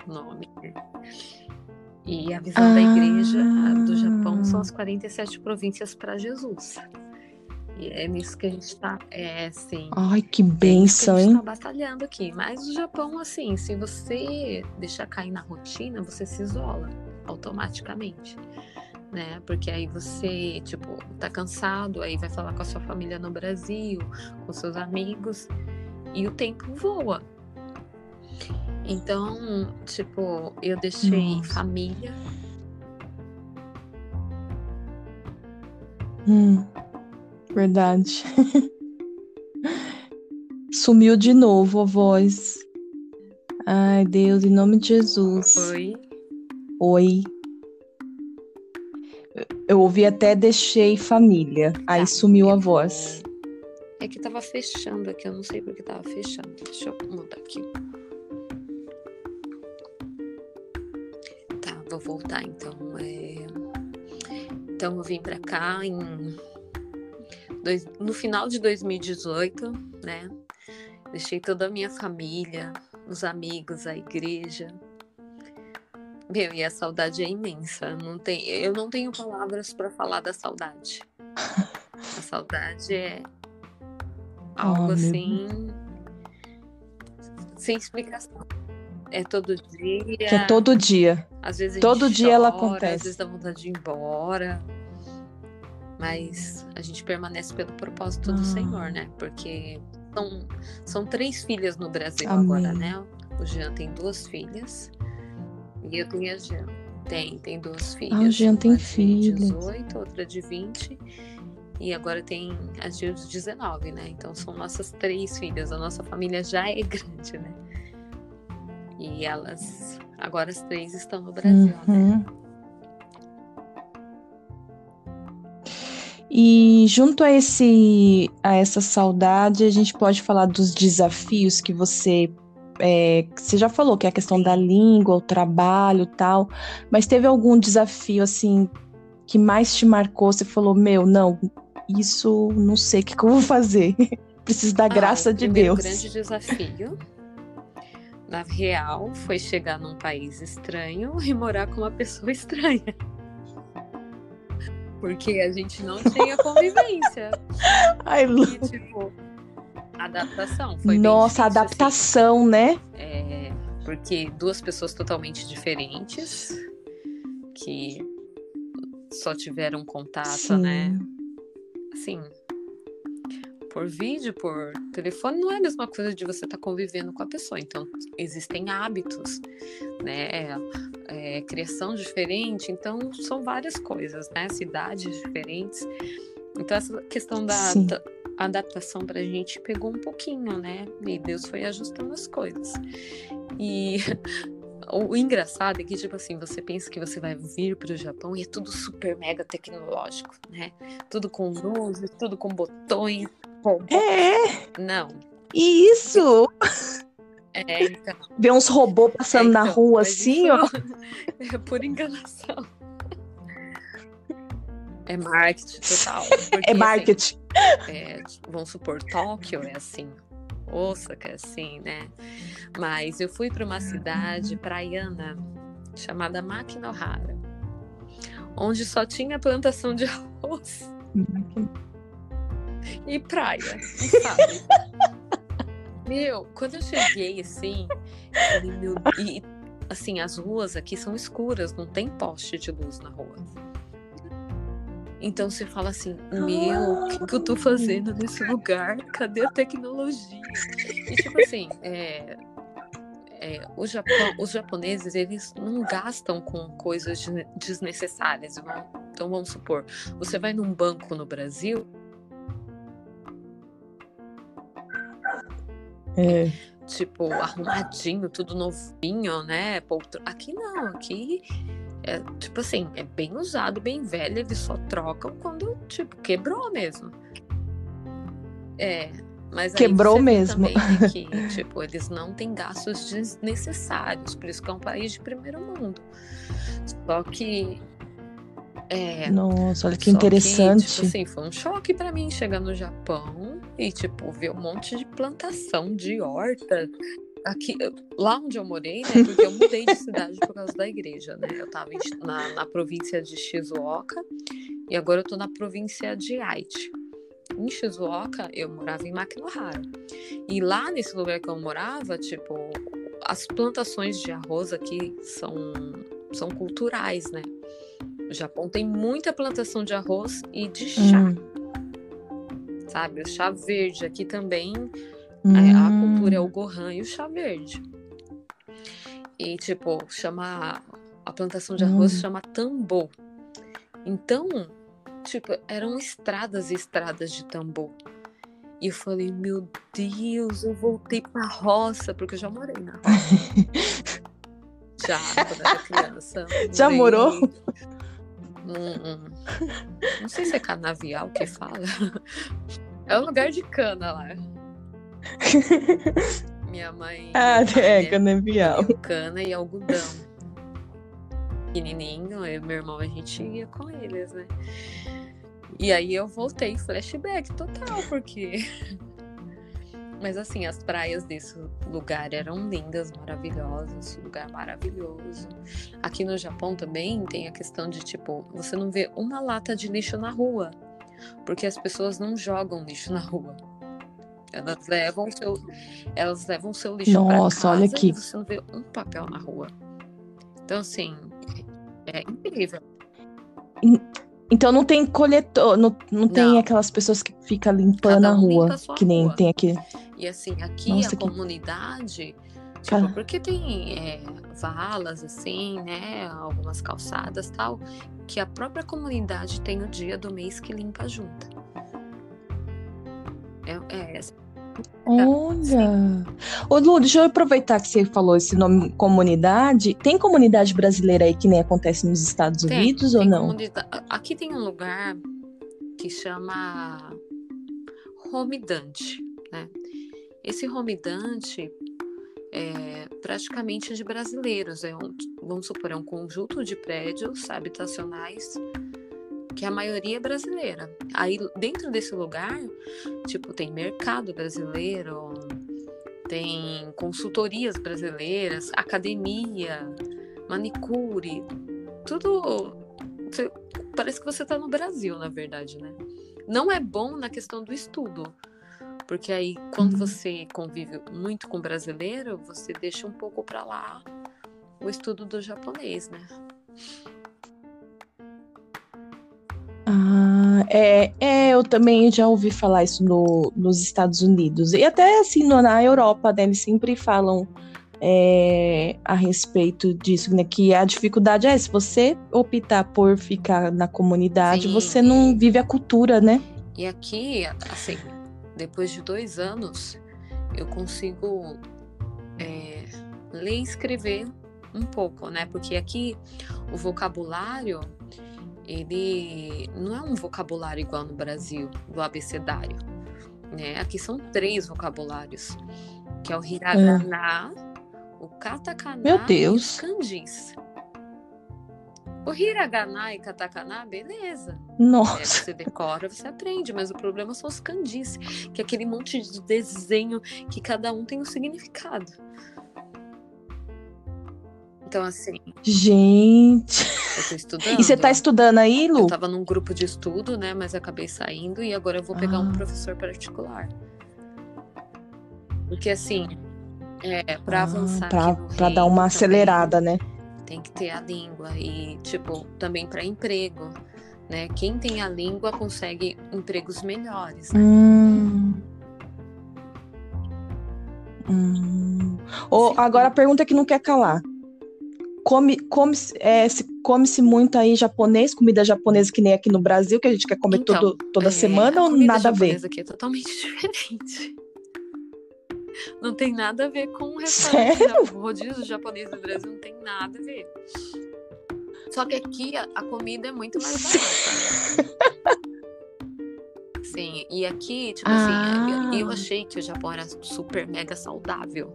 o nome. E a visão ah. da igreja do Japão são as 47 províncias para Jesus. É nisso que a gente está, é sim. Ai, que benção, é hein? Tá batalhando aqui. Mas o Japão, assim, se você deixar cair na rotina, você se isola automaticamente. Né? Porque aí você, tipo, tá cansado, aí vai falar com a sua família no Brasil, com seus amigos, e o tempo voa. Então, tipo, eu deixei Nossa. família. Hum. Verdade. Sumiu de novo a voz. Ai, Deus, em nome de Jesus. Oi. Oi. Eu ouvi até deixei família. Tá, aí sumiu a voz. É que tava fechando aqui, eu não sei porque tava fechando. Deixa eu mudar aqui. Tá, vou voltar então. É... Então eu vim pra cá em dois, no final de 2018, né? Deixei toda a minha família, os amigos, a igreja. Meu, e a saudade é imensa. Não tem, eu não tenho palavras para falar da saudade. A saudade é algo oh, assim sem explicação. É todo dia. Que é todo dia. Às vezes todo dia chora, ela acontece. Às vezes dá vontade de ir embora mas a gente permanece pelo propósito do Senhor, ah. né? Porque são, são três filhas no Brasil Amém. agora, né? O Jean tem duas filhas e eu tenho a Jean. Tem, tem duas filhas. Ah, o Jean tem filha. de 18, outra de 20 e agora tem a de 19, né? Então são nossas três filhas. A nossa família já é grande, né? E elas, agora as três estão no Brasil, né? uhum. né? E junto a esse a essa saudade, a gente pode falar dos desafios que você é, você já falou que é a questão da língua, o trabalho, tal. Mas teve algum desafio assim que mais te marcou? Você falou, meu, não, isso não sei o que, que eu vou fazer. Preciso da ah, graça de Deus. O grande desafio, na real, foi chegar num país estranho e morar com uma pessoa estranha. Porque a gente não tinha convivência. Ai, Lu. E, tipo, adaptação. Foi Nossa, difícil, assim. adaptação, assim. né? É, porque duas pessoas totalmente diferentes que só tiveram contato, Sim. né? Assim, por vídeo, por telefone, não é a mesma coisa de você estar tá convivendo com a pessoa. Então, existem hábitos, né? É, é, criação diferente, então são várias coisas, né? Cidades diferentes. Então, essa questão da, da adaptação para a gente pegou um pouquinho, né? E Deus foi ajustando as coisas. E o engraçado é que, tipo assim, você pensa que você vai vir para o Japão e é tudo super mega tecnológico, né? Tudo com luzes, tudo com botões, é. Não. Isso! É, então. Ver uns robôs passando é, então, na rua assim, ó. É por enganação. É marketing total. Porque, é marketing. Assim, é, vamos supor, Tóquio é assim. Osaka é assim, né? Mas eu fui para uma cidade praiana chamada Makinohara, onde só tinha plantação de arroz e praia, sabe? meu, quando eu cheguei assim, eu falei, meu, e assim, as ruas aqui são escuras, não tem poste de luz na rua. Então você fala assim, meu, o que, que, eu tô fazendo nesse lugar? Cadê a tecnologia? E tipo assim, é, é, Japão, os japoneses, eles não gastam com coisas desnecessárias. Então vamos supor, você vai num banco no Brasil, É. tipo, arrumadinho, tudo novinho, né? Aqui não, aqui é tipo assim, é bem usado, bem velho, eles só trocam quando, tipo, quebrou mesmo. É, mas quebrou mesmo. que, tipo, eles não têm gastos desnecessários, por isso que é um país de primeiro mundo. Só que é, Nossa, olha que interessante. Que, tipo assim, foi um choque para mim chegar no Japão e, tipo, ver um monte de plantação de horta. Aqui, lá onde eu morei, né? Porque eu mudei de cidade por causa da igreja, né? Eu tava na, na província de Shizuoka e agora eu tô na província de Aichi. Em Shizuoka, eu morava em Makinohara. E lá nesse lugar que eu morava, tipo, as plantações de arroz aqui são, são culturais, né? O Japão tem muita plantação de arroz e de chá. Hum. Sabe? O chá verde aqui também. Hum. A, a, cultura é o gohan e o chá verde. E, tipo, chama. A plantação de arroz hum. chama tambor. Então, tipo, eram estradas e estradas de tambor. E eu falei, meu Deus, eu voltei pra roça, porque eu já morei na roça. já, quando era criança. Já morou? Não sei se é canavial que fala. É um lugar de cana lá. Minha mãe. Ah, é, canavial. Cana e algodão. Pequenininho, eu e meu irmão, a gente ia com eles, né? E aí eu voltei flashback total, porque mas assim, as praias desse lugar eram lindas, maravilhosas, lugar maravilhoso. Aqui no Japão também tem a questão de tipo, você não vê uma lata de lixo na rua, porque as pessoas não jogam lixo na rua. Elas levam seu, elas levam seu lixo Nossa, casa olha aqui. e você não vê um papel na rua. Então assim, é incrível. Então não tem coletor, não, não, não. tem aquelas pessoas que ficam limpando um a rua, que nem rua. tem aqui. E assim, aqui Nossa, a que... comunidade, tipo, porque tem é, valas, assim, né? Algumas calçadas tal, que a própria comunidade tem o dia do mês que limpa junta. É, é essa. Olha! Ô Lu, deixa eu aproveitar que você falou esse nome comunidade. Tem comunidade brasileira aí que nem acontece nos Estados tem, Unidos tem ou não? Aqui tem um lugar que chama Home Dante, né? Esse Home Dante é praticamente de brasileiros. É um, vamos supor, é um conjunto de prédios habitacionais que a maioria é brasileira. Aí dentro desse lugar, tipo, tem mercado brasileiro, tem consultorias brasileiras, academia, manicure, tudo. Parece que você está no Brasil, na verdade, né? Não é bom na questão do estudo, porque aí quando você convive muito com brasileiro, você deixa um pouco para lá o estudo do japonês, né? Ah, é, é, eu também já ouvi falar isso no, nos Estados Unidos. E até assim, na Europa, né, eles sempre falam é, a respeito disso, né? Que a dificuldade é se você optar por ficar na comunidade, Sim, você não vive a cultura, né? E aqui, assim, depois de dois anos, eu consigo é, ler e escrever um pouco, né? Porque aqui o vocabulário ele não é um vocabulário igual no Brasil, do abecedário. Né? Aqui são três vocabulários, que é o hiragana, é. o katakana Meu Deus. e o kanjis. O hiragana e katakana, beleza. Nossa. É, você decora, você aprende, mas o problema são os kanjis, que é aquele monte de desenho que cada um tem um significado. Então, assim. Gente. Eu tô estudando. E você tá estudando aí, Lu? Eu tava num grupo de estudo, né? Mas acabei saindo e agora eu vou pegar ah. um professor particular. Porque, assim, é, pra ah, avançar. Pra, pra dar uma acelerada, né? Tem que ter a língua. E, tipo, também para emprego. Né? Quem tem a língua consegue empregos melhores. Né? Hum. Hum. Oh, agora a pergunta que não quer calar come, come, é, se come-se muito aí japonês, comida japonesa que nem aqui no Brasil, que a gente quer comer então, todo, toda é, semana ou nada a ver? aqui é totalmente diferente. Não tem nada a ver com o restaurante. Sério? O rodízio japonês do Brasil não tem nada a ver. Só que aqui a, a comida é muito mais barata. Sim, e aqui, tipo ah. assim, eu, eu, achei que o Japão era super mega saudável.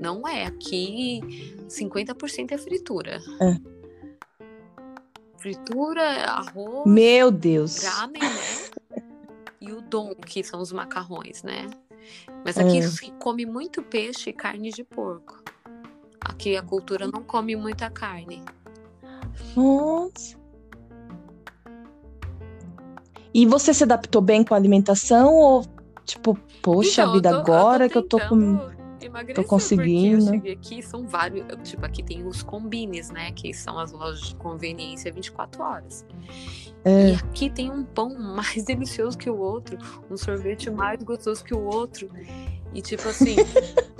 Não é, aqui 50% é fritura. É. Fritura, arroz. Meu Deus. Ramen, né? e o don, que são os macarrões, né? Mas aqui é. se come muito peixe e carne de porco. Aqui a cultura não come muita carne. Nossa. E você se adaptou bem com a alimentação ou tipo, poxa então, vida, tô, agora eu que eu tô com tô conseguindo. Eu cheguei aqui, são vários, tipo, aqui tem os combines, né, que são as lojas de conveniência 24 horas. É. E aqui tem um pão mais delicioso que o outro, um sorvete mais gostoso que o outro. E tipo assim,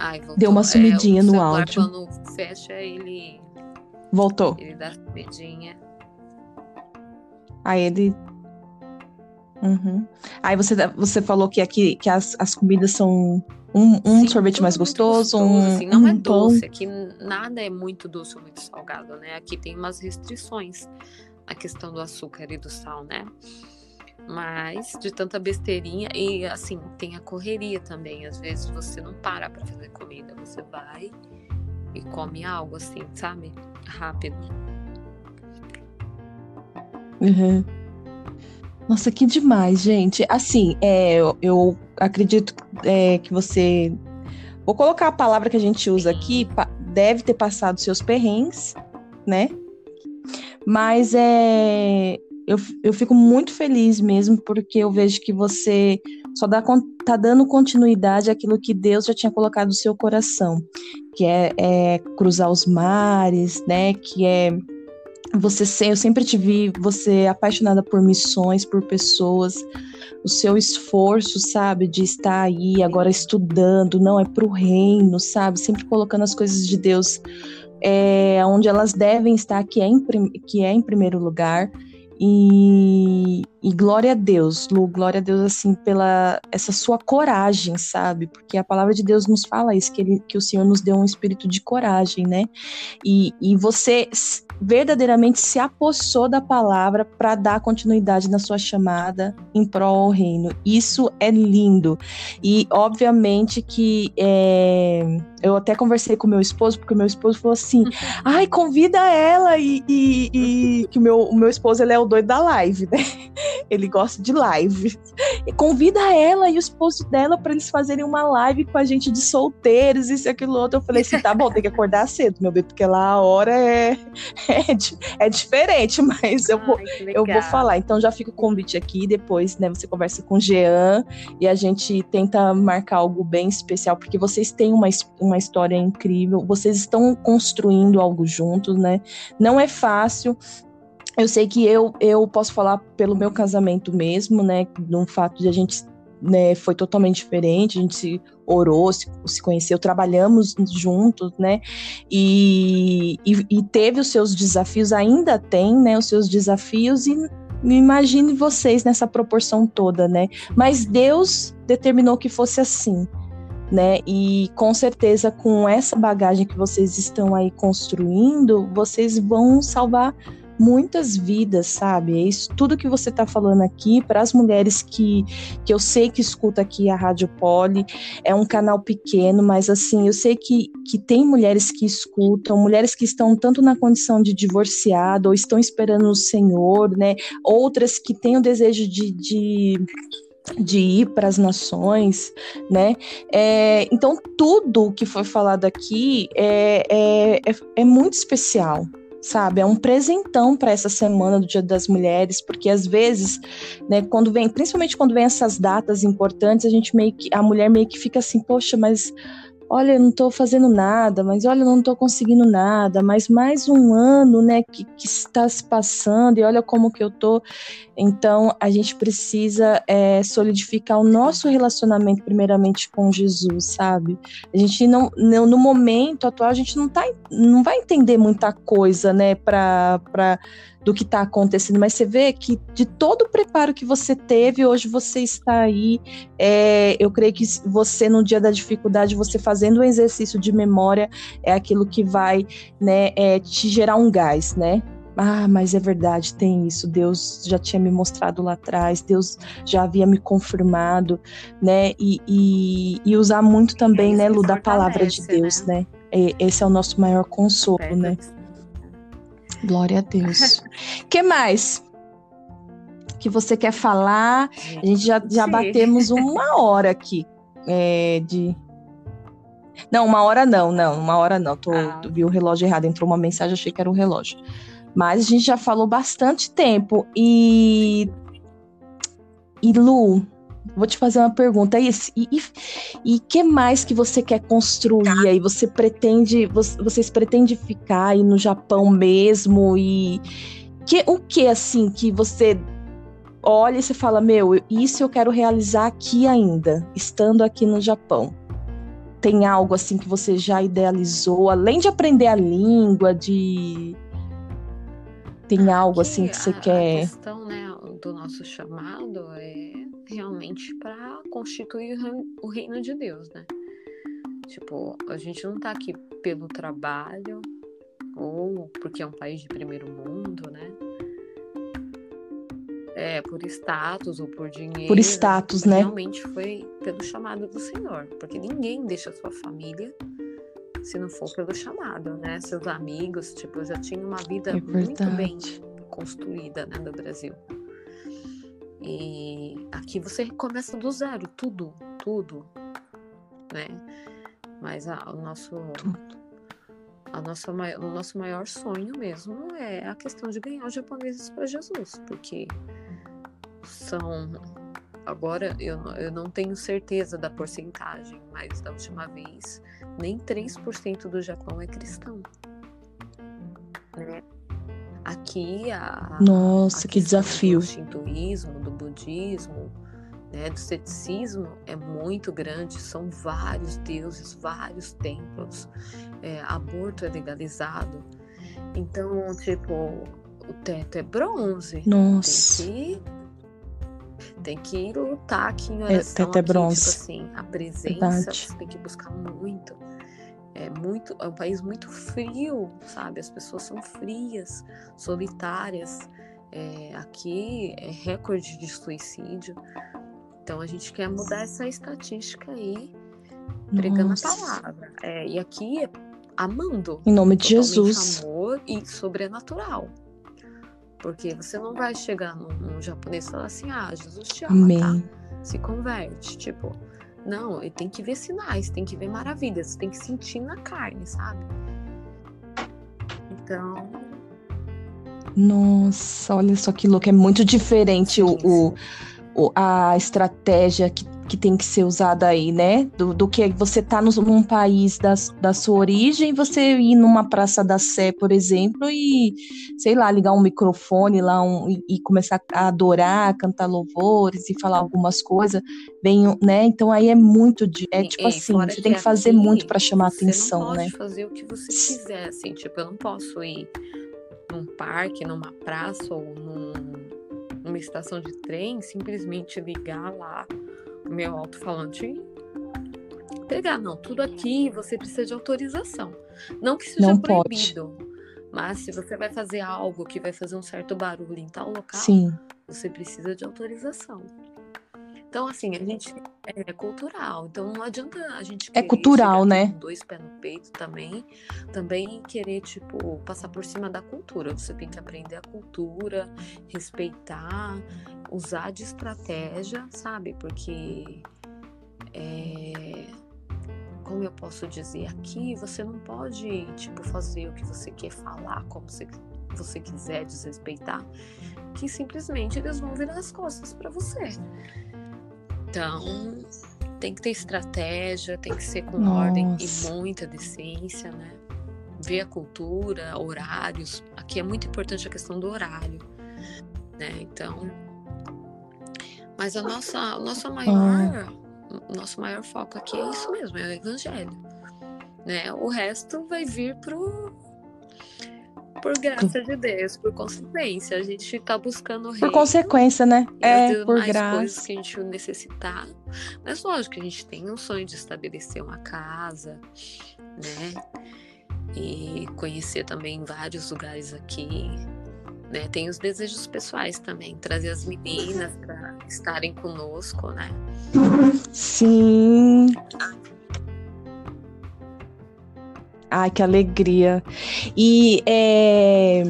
Ai, Deu uma sumidinha é, no áudio. Quando fecha, ele. Voltou. Ele dá sumidinha. Aí ele. Uhum. Aí você, você falou que aqui que as, as comidas são um, um Sim, sorvete mais gostoso, gostoso um, assim, não um é doce, aqui nada é muito doce ou muito salgado, né? Aqui tem umas restrições a questão do açúcar e do sal, né? Mas de tanta besteirinha e assim, tem a correria também. Às vezes você não para para fazer comida, você vai e come algo assim, sabe? Rápido. Uhum. Nossa, que demais, gente. Assim, é, eu, acredito é, que você. Vou colocar a palavra que a gente usa aqui, deve ter passado seus perrengues, né? Mas é, eu, eu fico muito feliz mesmo, porque eu vejo que você só dá, tá dando continuidade àquilo que Deus já tinha colocado no seu coração, que é, é cruzar os mares, né? Que é você eu sempre te vi você apaixonada por missões, por pessoas, o seu esforço, sabe, de estar aí agora estudando, não é para o reino, sabe, sempre colocando as coisas de Deus é, onde elas devem estar, que é em, que é em primeiro lugar. E, e, glória a Deus, Lu, glória a Deus, assim, pela essa sua coragem, sabe? Porque a palavra de Deus nos fala isso, que, ele, que o Senhor nos deu um espírito de coragem, né? E, e você verdadeiramente se apossou da palavra para dar continuidade na sua chamada em prol ao reino. Isso é lindo. E, obviamente, que é, eu até conversei com meu esposo, porque o meu esposo falou assim: uhum. ai, convida ela. E, e, e que o meu, o meu esposo ele é o doido da live, né? Ele gosta de live. E convida ela e o esposo dela para eles fazerem uma live com a gente de solteiros, isso e aquilo outro. Eu falei assim: tá bom, tem que acordar cedo, meu bem, porque lá a hora é é, é diferente, mas eu, Ai, vou, eu vou falar. Então já fica o convite aqui, depois né, você conversa com o Jean e a gente tenta marcar algo bem especial, porque vocês têm uma, uma história incrível, vocês estão construindo algo juntos, né? Não é fácil, eu sei que eu, eu posso falar pelo meu casamento mesmo, né? No fato de a gente né, foi totalmente diferente, a gente se orou, se, se conheceu, trabalhamos juntos, né? E, e, e, teve os seus desafios, ainda tem, né? Os seus desafios e imagine vocês nessa proporção toda, né? Mas Deus determinou que fosse assim. Né? E com certeza, com essa bagagem que vocês estão aí construindo, vocês vão salvar muitas vidas, sabe? É isso tudo que você está falando aqui para as mulheres que, que eu sei que escuta aqui a Rádio Poli, é um canal pequeno, mas assim, eu sei que, que tem mulheres que escutam, mulheres que estão tanto na condição de divorciado ou estão esperando o Senhor, né? Outras que têm o desejo de, de de ir para as nações, né? É, então tudo que foi falado aqui é, é, é, é muito especial, sabe? É um presentão para essa semana do Dia das Mulheres, porque às vezes, né, quando vem, principalmente quando vem essas datas importantes, a gente meio que a mulher meio que fica assim, poxa, mas olha, eu não estou fazendo nada, mas olha, eu não estou conseguindo nada, mas mais um ano, né, que, que, está se passando e olha como que eu tô. Então, a gente precisa é, solidificar o nosso relacionamento, primeiramente, com Jesus, sabe? A gente não, no momento atual, a gente não, tá, não vai entender muita coisa, né, pra, do que está acontecendo, mas você vê que de todo o preparo que você teve, hoje você está aí. É, eu creio que você, no dia da dificuldade, você fazendo um exercício de memória, é aquilo que vai né, é, te gerar um gás, né? Ah, mas é verdade, tem isso. Deus já tinha me mostrado lá atrás, Deus já havia me confirmado, né? E, e, e usar muito também, né, Lu, da palavra de Deus, né? né? Esse é o nosso maior consolo, né? Glória a Deus. que mais? Que você quer falar? A gente já, já batemos uma hora aqui é, de. Não, uma hora não, não, uma hora não. Tô, ah. Vi o relógio errado, entrou uma mensagem, achei que era o relógio. Mas a gente já falou bastante tempo. E. E Lu, vou te fazer uma pergunta. E, e, e que mais que você quer construir aí? Você pretende, vocês pretendem ficar aí no Japão mesmo? E que, o que assim que você olha e você fala, meu, isso eu quero realizar aqui ainda, estando aqui no Japão? Tem algo assim que você já idealizou, além de aprender a língua, de tem algo assim que você a, quer? A questão, né, do nosso chamado é realmente para constituir o reino de Deus, né? Tipo, a gente não tá aqui pelo trabalho ou porque é um país de primeiro mundo, né? É, por status ou por dinheiro. Por status, né? Realmente foi pelo chamado do Senhor, porque ninguém deixa a sua família se não for pelo chamado, né? Seus amigos, tipo, eu já tinha uma vida é muito bem construída, né, no Brasil. E aqui você começa do zero, tudo, tudo, né? Mas a, o nosso a nossa, o nosso maior sonho mesmo é a questão de ganhar os japoneses para Jesus, porque são agora eu, eu não tenho certeza da porcentagem, mas da última vez nem 3% do Japão é cristão. Aqui a Nossa, a que desafio. Do shintoísmo, do budismo, né, do ceticismo é muito grande, são vários deuses, vários templos, é, aborto é legalizado. Então, tipo, o teto é bronze. Nossa. Tem que, tem que lutar aqui em é, oração. É, teto é bronze. Aqui, tipo assim, a presença Verdade. você tem que buscar muito é muito é um país muito frio, sabe? As pessoas são frias, solitárias. É, aqui é recorde de suicídio. Então a gente quer mudar essa estatística aí, pregando Nossa. a palavra. É, e aqui é amando. Em nome de Jesus. Amor e sobrenatural. Porque você não vai chegar num, japonês e falar assim, ah, Jesus te ama, tá? Amém. tá? Se converte. Tipo, não, tem que ver sinais, tem que ver maravilhas, tem que sentir na carne, sabe? Então. Nossa, olha só que louco, é muito diferente sim, o, o, a estratégia que que tem que ser usada aí, né? Do, do que você tá no, num país da, da sua origem, você ir numa Praça da Sé, por exemplo, e, sei lá, ligar um microfone lá um, e, e, começar a adorar, cantar louvores e falar algumas coisas, bem, né? Então aí é muito, de, é tipo assim, você tem que fazer muito para chamar atenção, né? Você pode fazer o que você quiser, assim, tipo, eu não posso ir num parque, numa praça ou num, numa estação de trem, simplesmente ligar lá meu alto-falante pegar, não. Tudo aqui você precisa de autorização. Não que seja não proibido, pode. mas se você vai fazer algo que vai fazer um certo barulho em tal local, Sim. você precisa de autorização. Então, assim, a gente é cultural. Então, não adianta a gente. É cultural, né? Dois pés no peito também. Também querer, tipo, passar por cima da cultura. Você tem que aprender a cultura, respeitar, usar de estratégia, sabe? Porque. É, como eu posso dizer aqui, você não pode, tipo, fazer o que você quer falar, como você, você quiser desrespeitar, que simplesmente eles vão virar as costas para você. Então, tem que ter estratégia, tem que ser com Nossa. ordem e muita decência, né? Ver a cultura, horários. Aqui é muito importante a questão do horário, né? Então, Mas a nossa, o nosso maior, ah. nosso maior foco aqui é isso mesmo, é o evangelho. Né? O resto vai vir pro por graça de Deus, por consequência. A gente está buscando Por consequência, né? É, por graça. coisas que a gente necessitar. Mas lógico que a gente tem um sonho de estabelecer uma casa, né? E conhecer também vários lugares aqui. Né? Tem os desejos pessoais também, trazer as meninas para estarem conosco, né? Sim. Ai, que alegria. E é...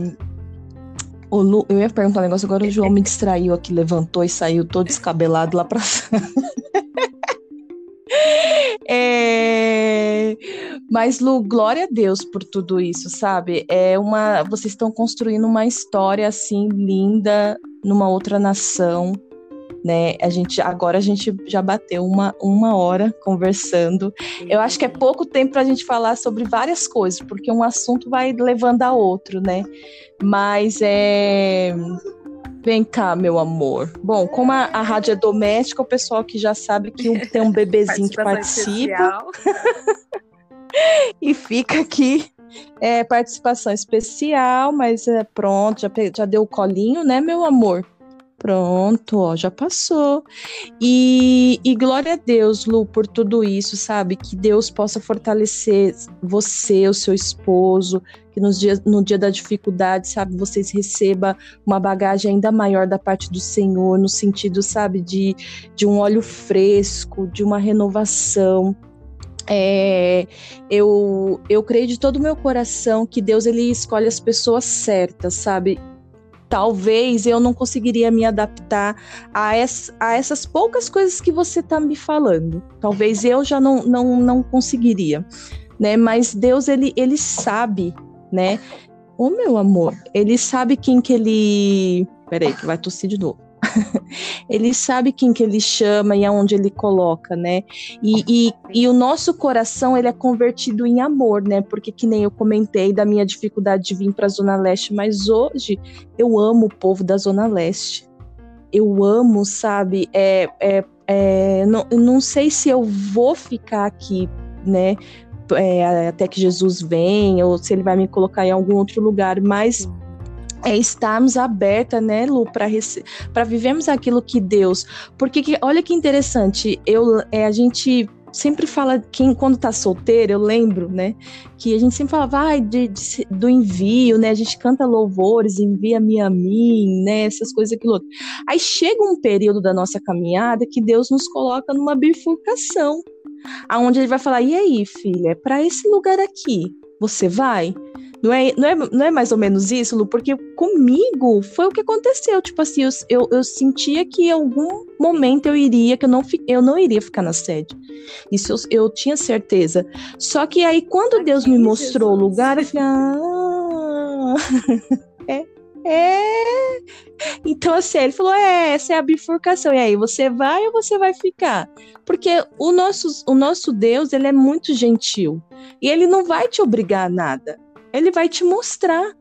o Lu... eu ia perguntar um negócio, agora o João me distraiu aqui, levantou e saiu todo descabelado lá pra é... Mas, Lu, glória a Deus por tudo isso, sabe? É uma. Vocês estão construindo uma história assim linda numa outra nação né? A gente agora a gente já bateu uma, uma hora conversando. Eu acho que é pouco tempo para a gente falar sobre várias coisas, porque um assunto vai levando a outro, né? Mas é Vem cá, meu amor. Bom, como a, a rádio é doméstica, o pessoal que já sabe que tem um bebezinho que participa. e fica aqui é, participação especial, mas é pronto, já, já deu o colinho, né, meu amor? Pronto, ó, já passou. E, e, glória a Deus, Lu, por tudo isso, sabe? Que Deus possa fortalecer você, o seu esposo, que nos dias, no dia da dificuldade, sabe, vocês recebam uma bagagem ainda maior da parte do Senhor, no sentido, sabe, de, de um óleo fresco, de uma renovação. É, eu, eu creio de todo o meu coração que Deus ele escolhe as pessoas certas, sabe? Talvez eu não conseguiria me adaptar a, a essas poucas coisas que você está me falando. Talvez eu já não, não, não conseguiria, né? Mas Deus, ele, ele sabe, né? Ô, oh, meu amor, ele sabe quem que ele... Peraí, que vai tossir de novo. ele sabe quem que ele chama e aonde ele coloca, né? E, e, e, o nosso coração ele é convertido em amor, né? Porque que nem eu comentei da minha dificuldade de vir para a Zona Leste, mas hoje eu amo o povo da Zona Leste. Eu amo, sabe? É, é, é não, não sei se eu vou ficar aqui, né? É, até que Jesus venha, ou se ele vai me colocar em algum outro lugar, mas é estarmos aberta, né, Lu, para vivermos aquilo que Deus. Porque que, olha que interessante, eu, é, a gente sempre fala, quem quando tá solteiro, eu lembro, né, que a gente sempre falava vai de, de, do envio, né, a gente canta louvores, envia-me a mim, né, essas coisas, aquilo outro. Aí chega um período da nossa caminhada que Deus nos coloca numa bifurcação, aonde ele vai falar, e aí, filha, é para esse lugar aqui, você vai? Não é, não, é, não é mais ou menos isso, Lu? Porque comigo foi o que aconteceu. Tipo assim, eu, eu, eu sentia que em algum momento eu iria, que eu não, eu não iria ficar na sede. Isso eu, eu tinha certeza. Só que aí, quando Deus me mostrou Jesus. o lugar, eu falei, ah, é, é. Então, assim, ele falou: é, essa é a bifurcação. E aí, você vai ou você vai ficar? Porque o nosso, o nosso Deus, ele é muito gentil. E ele não vai te obrigar a nada ele vai te mostrar.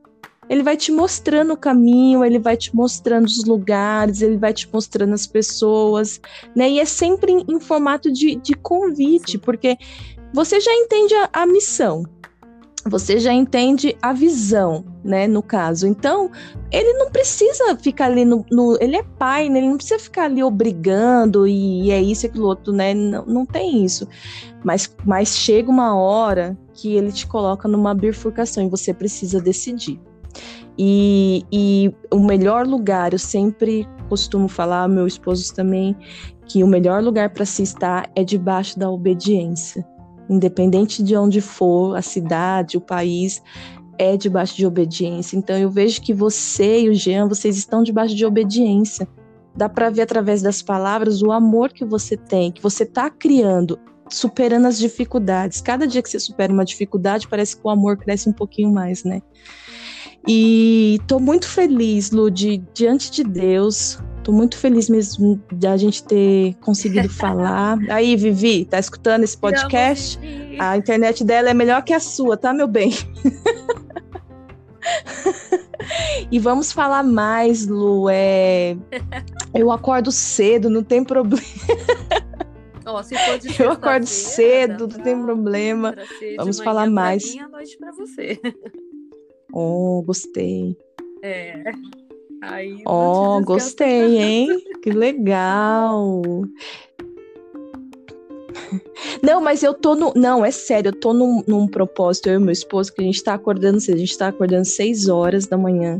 Ele vai te mostrando o caminho, ele vai te mostrando os lugares, ele vai te mostrando as pessoas, né? E é sempre em, em formato de, de convite, porque você já entende a, a missão, você já entende a visão, né, no caso. Então, ele não precisa ficar ali no, no, ele é pai, né? Ele não precisa ficar ali obrigando e, e é isso e aquilo outro, né? Não, não tem isso. Mas, mas chega uma hora que ele te coloca numa bifurcação e você precisa decidir. E, e o melhor lugar, eu sempre costumo falar, meu esposo também, que o melhor lugar para se estar é debaixo da obediência independente de onde for, a cidade, o país, é debaixo de obediência. Então eu vejo que você e o Jean, vocês estão debaixo de obediência. Dá para ver através das palavras o amor que você tem, que você está criando, superando as dificuldades. Cada dia que você supera uma dificuldade, parece que o amor cresce um pouquinho mais, né? E estou muito feliz, Lu, de, diante de Deus, Tô muito feliz mesmo de a gente ter conseguido falar. Aí, Vivi, tá escutando esse podcast? A internet dela é melhor que a sua, tá, meu bem? E vamos falar mais, Lu. É... Eu acordo cedo, não tem problema. Oh, eu acordo cedo, não tem problema. Vamos falar mais. Mim, noite para você. Oh, gostei. É. Aí, oh, gostei, hein? Que legal. Não, mas eu tô no. Não, é sério, eu tô num, num propósito, eu e meu esposo, que a gente tá acordando a gente tá acordando 6 horas da manhã.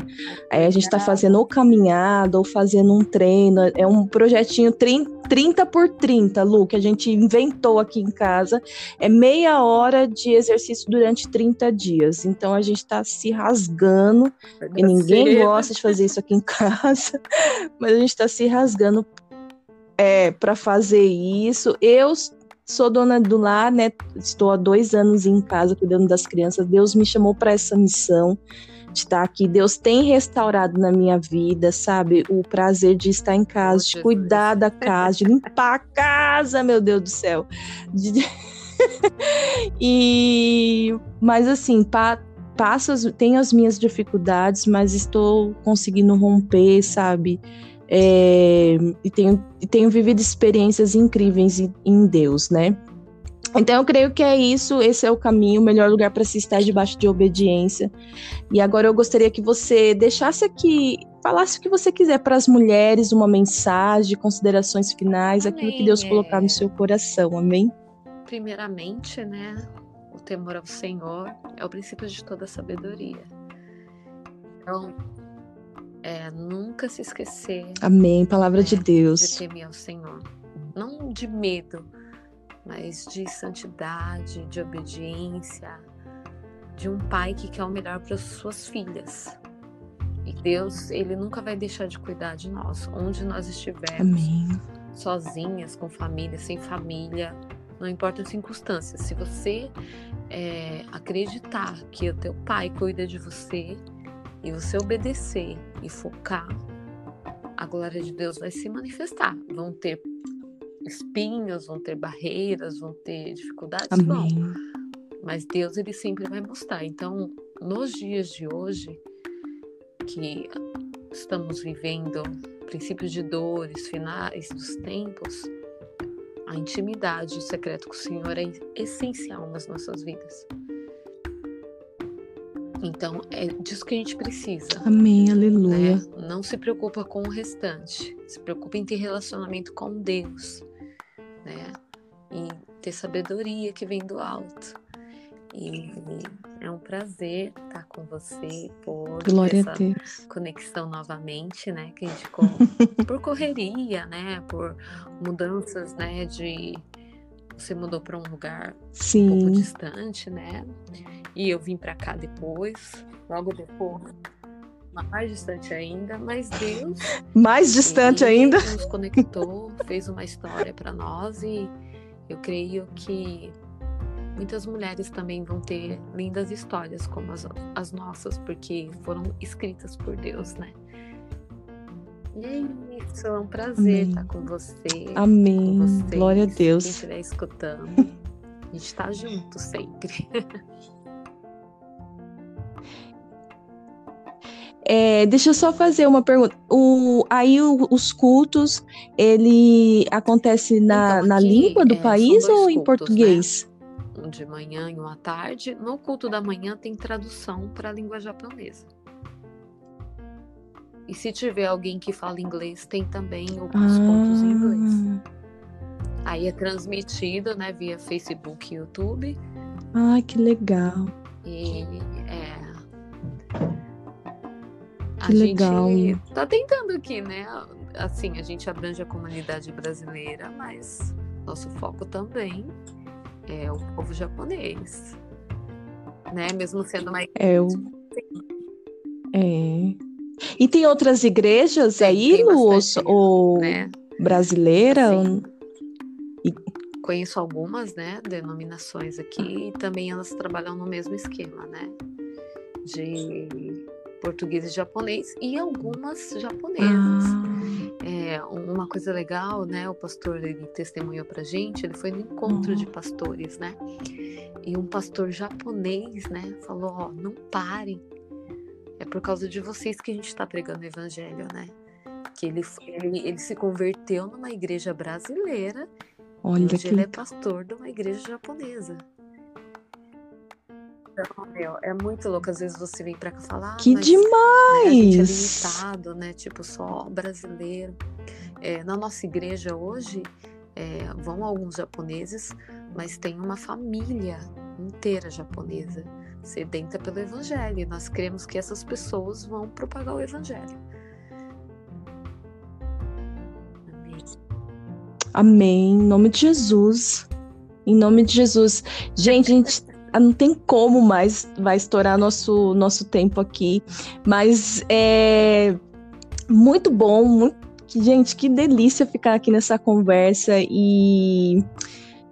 Aí a gente tá fazendo ou caminhada ou fazendo um treino. É um projetinho 30, 30 por 30, Lu, que a gente inventou aqui em casa. É meia hora de exercício durante 30 dias. Então a gente tá se rasgando. E ninguém gosta de fazer isso aqui em casa, mas a gente tá se rasgando é, para fazer isso. Eu sou dona do lar, né? Estou há dois anos em casa cuidando das crianças. Deus me chamou para essa missão de estar aqui. Deus tem restaurado na minha vida, sabe? O prazer de estar em casa, de cuidar da casa, de limpar a casa, meu Deus do céu. De... e mas assim, pa... passo as... tenho as minhas dificuldades, mas estou conseguindo romper, sabe? É, e, tenho, e tenho vivido experiências incríveis em, Deus, né? Então eu creio que é isso, esse é o caminho, o melhor lugar para se estar debaixo de obediência. E agora eu gostaria que você deixasse aqui, falasse o que você quiser para as mulheres, uma mensagem, considerações finais, amém. aquilo que Deus colocar no seu coração, amém? Primeiramente, né, o temor ao Senhor é o princípio de toda sabedoria. Então, é, nunca se esquecer. Amém. Palavra né, de Deus. De temer ao Senhor. Não de medo, mas de santidade, de obediência, de um pai que quer o melhor para suas filhas. E Deus, ele nunca vai deixar de cuidar de nós, onde nós estivermos. Amém. Sozinhas, com família, sem família, não importa as circunstâncias. Se você é, acreditar que o teu pai cuida de você, e você obedecer e focar, a glória de Deus vai se manifestar. Vão ter espinhos, vão ter barreiras, vão ter dificuldades, Amém. Vão. Mas Deus ele sempre vai mostrar. Então, nos dias de hoje, que estamos vivendo princípios de dores, finais dos tempos, a intimidade, o secreto com o Senhor é essencial nas nossas vidas. Então, é disso que a gente precisa. Amém, aleluia. Né? Não se preocupa com o restante. Se preocupa em ter relacionamento com Deus, né? E ter sabedoria que vem do alto. E é um prazer estar com você por Glória essa conexão novamente, né? Que a gente por correria, né? Por mudanças, né? De você mudou para um lugar Sim. um pouco distante, né? E eu vim para cá depois, logo depois, mais distante ainda, mas Deus mais distante ainda nos conectou, fez uma história para nós e eu creio que muitas mulheres também vão ter lindas histórias como as, as nossas, porque foram escritas por Deus, né? E é isso, é um prazer Amém. estar com você. Amém. Com vocês, Glória a Deus. Quem estiver escutando, a gente está junto sempre. É, deixa eu só fazer uma pergunta. O, aí o, os cultos, ele acontece na, então, na língua do é, país ou cultos, em português? Né? Um de manhã e um à tarde. No culto da manhã tem tradução para a língua japonesa. E se tiver alguém que fala inglês, tem também os ah. pontos em inglês. Aí é transmitido, né, via Facebook e YouTube. Ai, que legal. E é. Que a legal. gente tá tentando aqui, né? Assim, a gente abrange a comunidade brasileira, mas nosso foco também é o povo japonês. Né? Mesmo sendo mais. É, o... é. E tem outras igrejas tem, aí, tem Lu, ou né? brasileira? Assim, e... Conheço algumas, né, denominações aqui, e também elas trabalham no mesmo esquema, né, de português e japonês, e algumas japonesas. Ah. É, uma coisa legal, né, o pastor, ele testemunhou pra gente, ele foi no encontro de pastores, né, e um pastor japonês, né, falou, ó, não parem, é por causa de vocês que a gente está pregando o evangelho, né? Que ele, ele, ele se converteu numa igreja brasileira Olha hoje que... ele é pastor de uma igreja japonesa. Então, meu, é muito louco. Às vezes você vem pra cá falar. Ah, que mas, demais! Né, a gente é limitado, né? Tipo, só brasileiro. É, na nossa igreja hoje, é, vão alguns japoneses, mas tem uma família inteira japonesa sedenta pelo evangelho. E nós cremos que essas pessoas vão propagar o evangelho. Amém. Amém. Em nome de Jesus. Em nome de Jesus. Gente, a gente não tem como mais, vai estourar nosso, nosso tempo aqui, mas é muito bom, muito, gente, que delícia ficar aqui nessa conversa e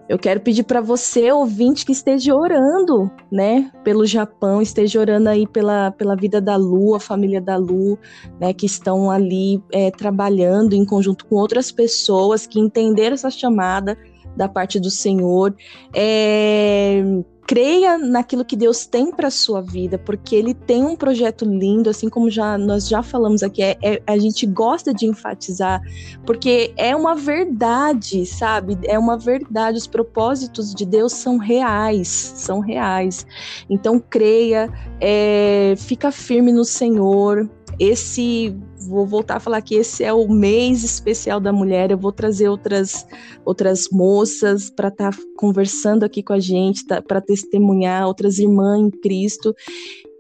eu quero pedir para você, ouvinte, que esteja orando, né, pelo Japão, esteja orando aí pela, pela vida da Lu, a família da Lu, né, que estão ali é, trabalhando em conjunto com outras pessoas que entenderam essa chamada da parte do Senhor. É, creia naquilo que Deus tem para sua vida, porque Ele tem um projeto lindo, assim como já nós já falamos aqui, é, é, a gente gosta de enfatizar, porque é uma verdade, sabe? É uma verdade. Os propósitos de Deus são reais, são reais. Então creia, é, fica firme no Senhor. Esse vou voltar a falar que esse é o mês especial da mulher. Eu vou trazer outras outras moças para estar tá conversando aqui com a gente, tá, para testemunhar outras irmãs em Cristo.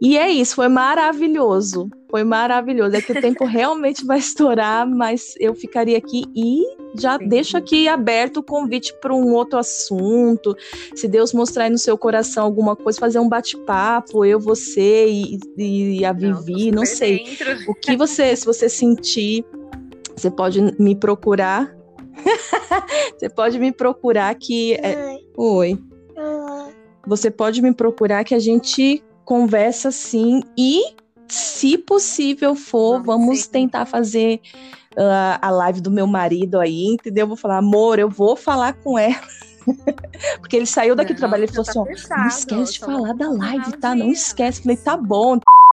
E é isso, foi maravilhoso. Foi maravilhoso. É que o tempo realmente vai estourar, mas eu ficaria aqui e já Sim. deixo aqui aberto o convite para um outro assunto. Se Deus mostrar aí no seu coração alguma coisa, fazer um bate-papo, eu, você e, e a Vivi, não, não sei. Dentro. O que você, se você sentir, você pode me procurar. você pode me procurar que. É... Oi. Você pode me procurar que a gente conversa sim e, se possível for, vamos, vamos tentar fazer uh, a live do meu marido aí, entendeu? Eu vou falar, amor, eu vou falar com ela. Porque ele saiu daqui do trabalho e falou tá assim: não esquece de falar da live, tá? Não esquece. Falei, tá bom.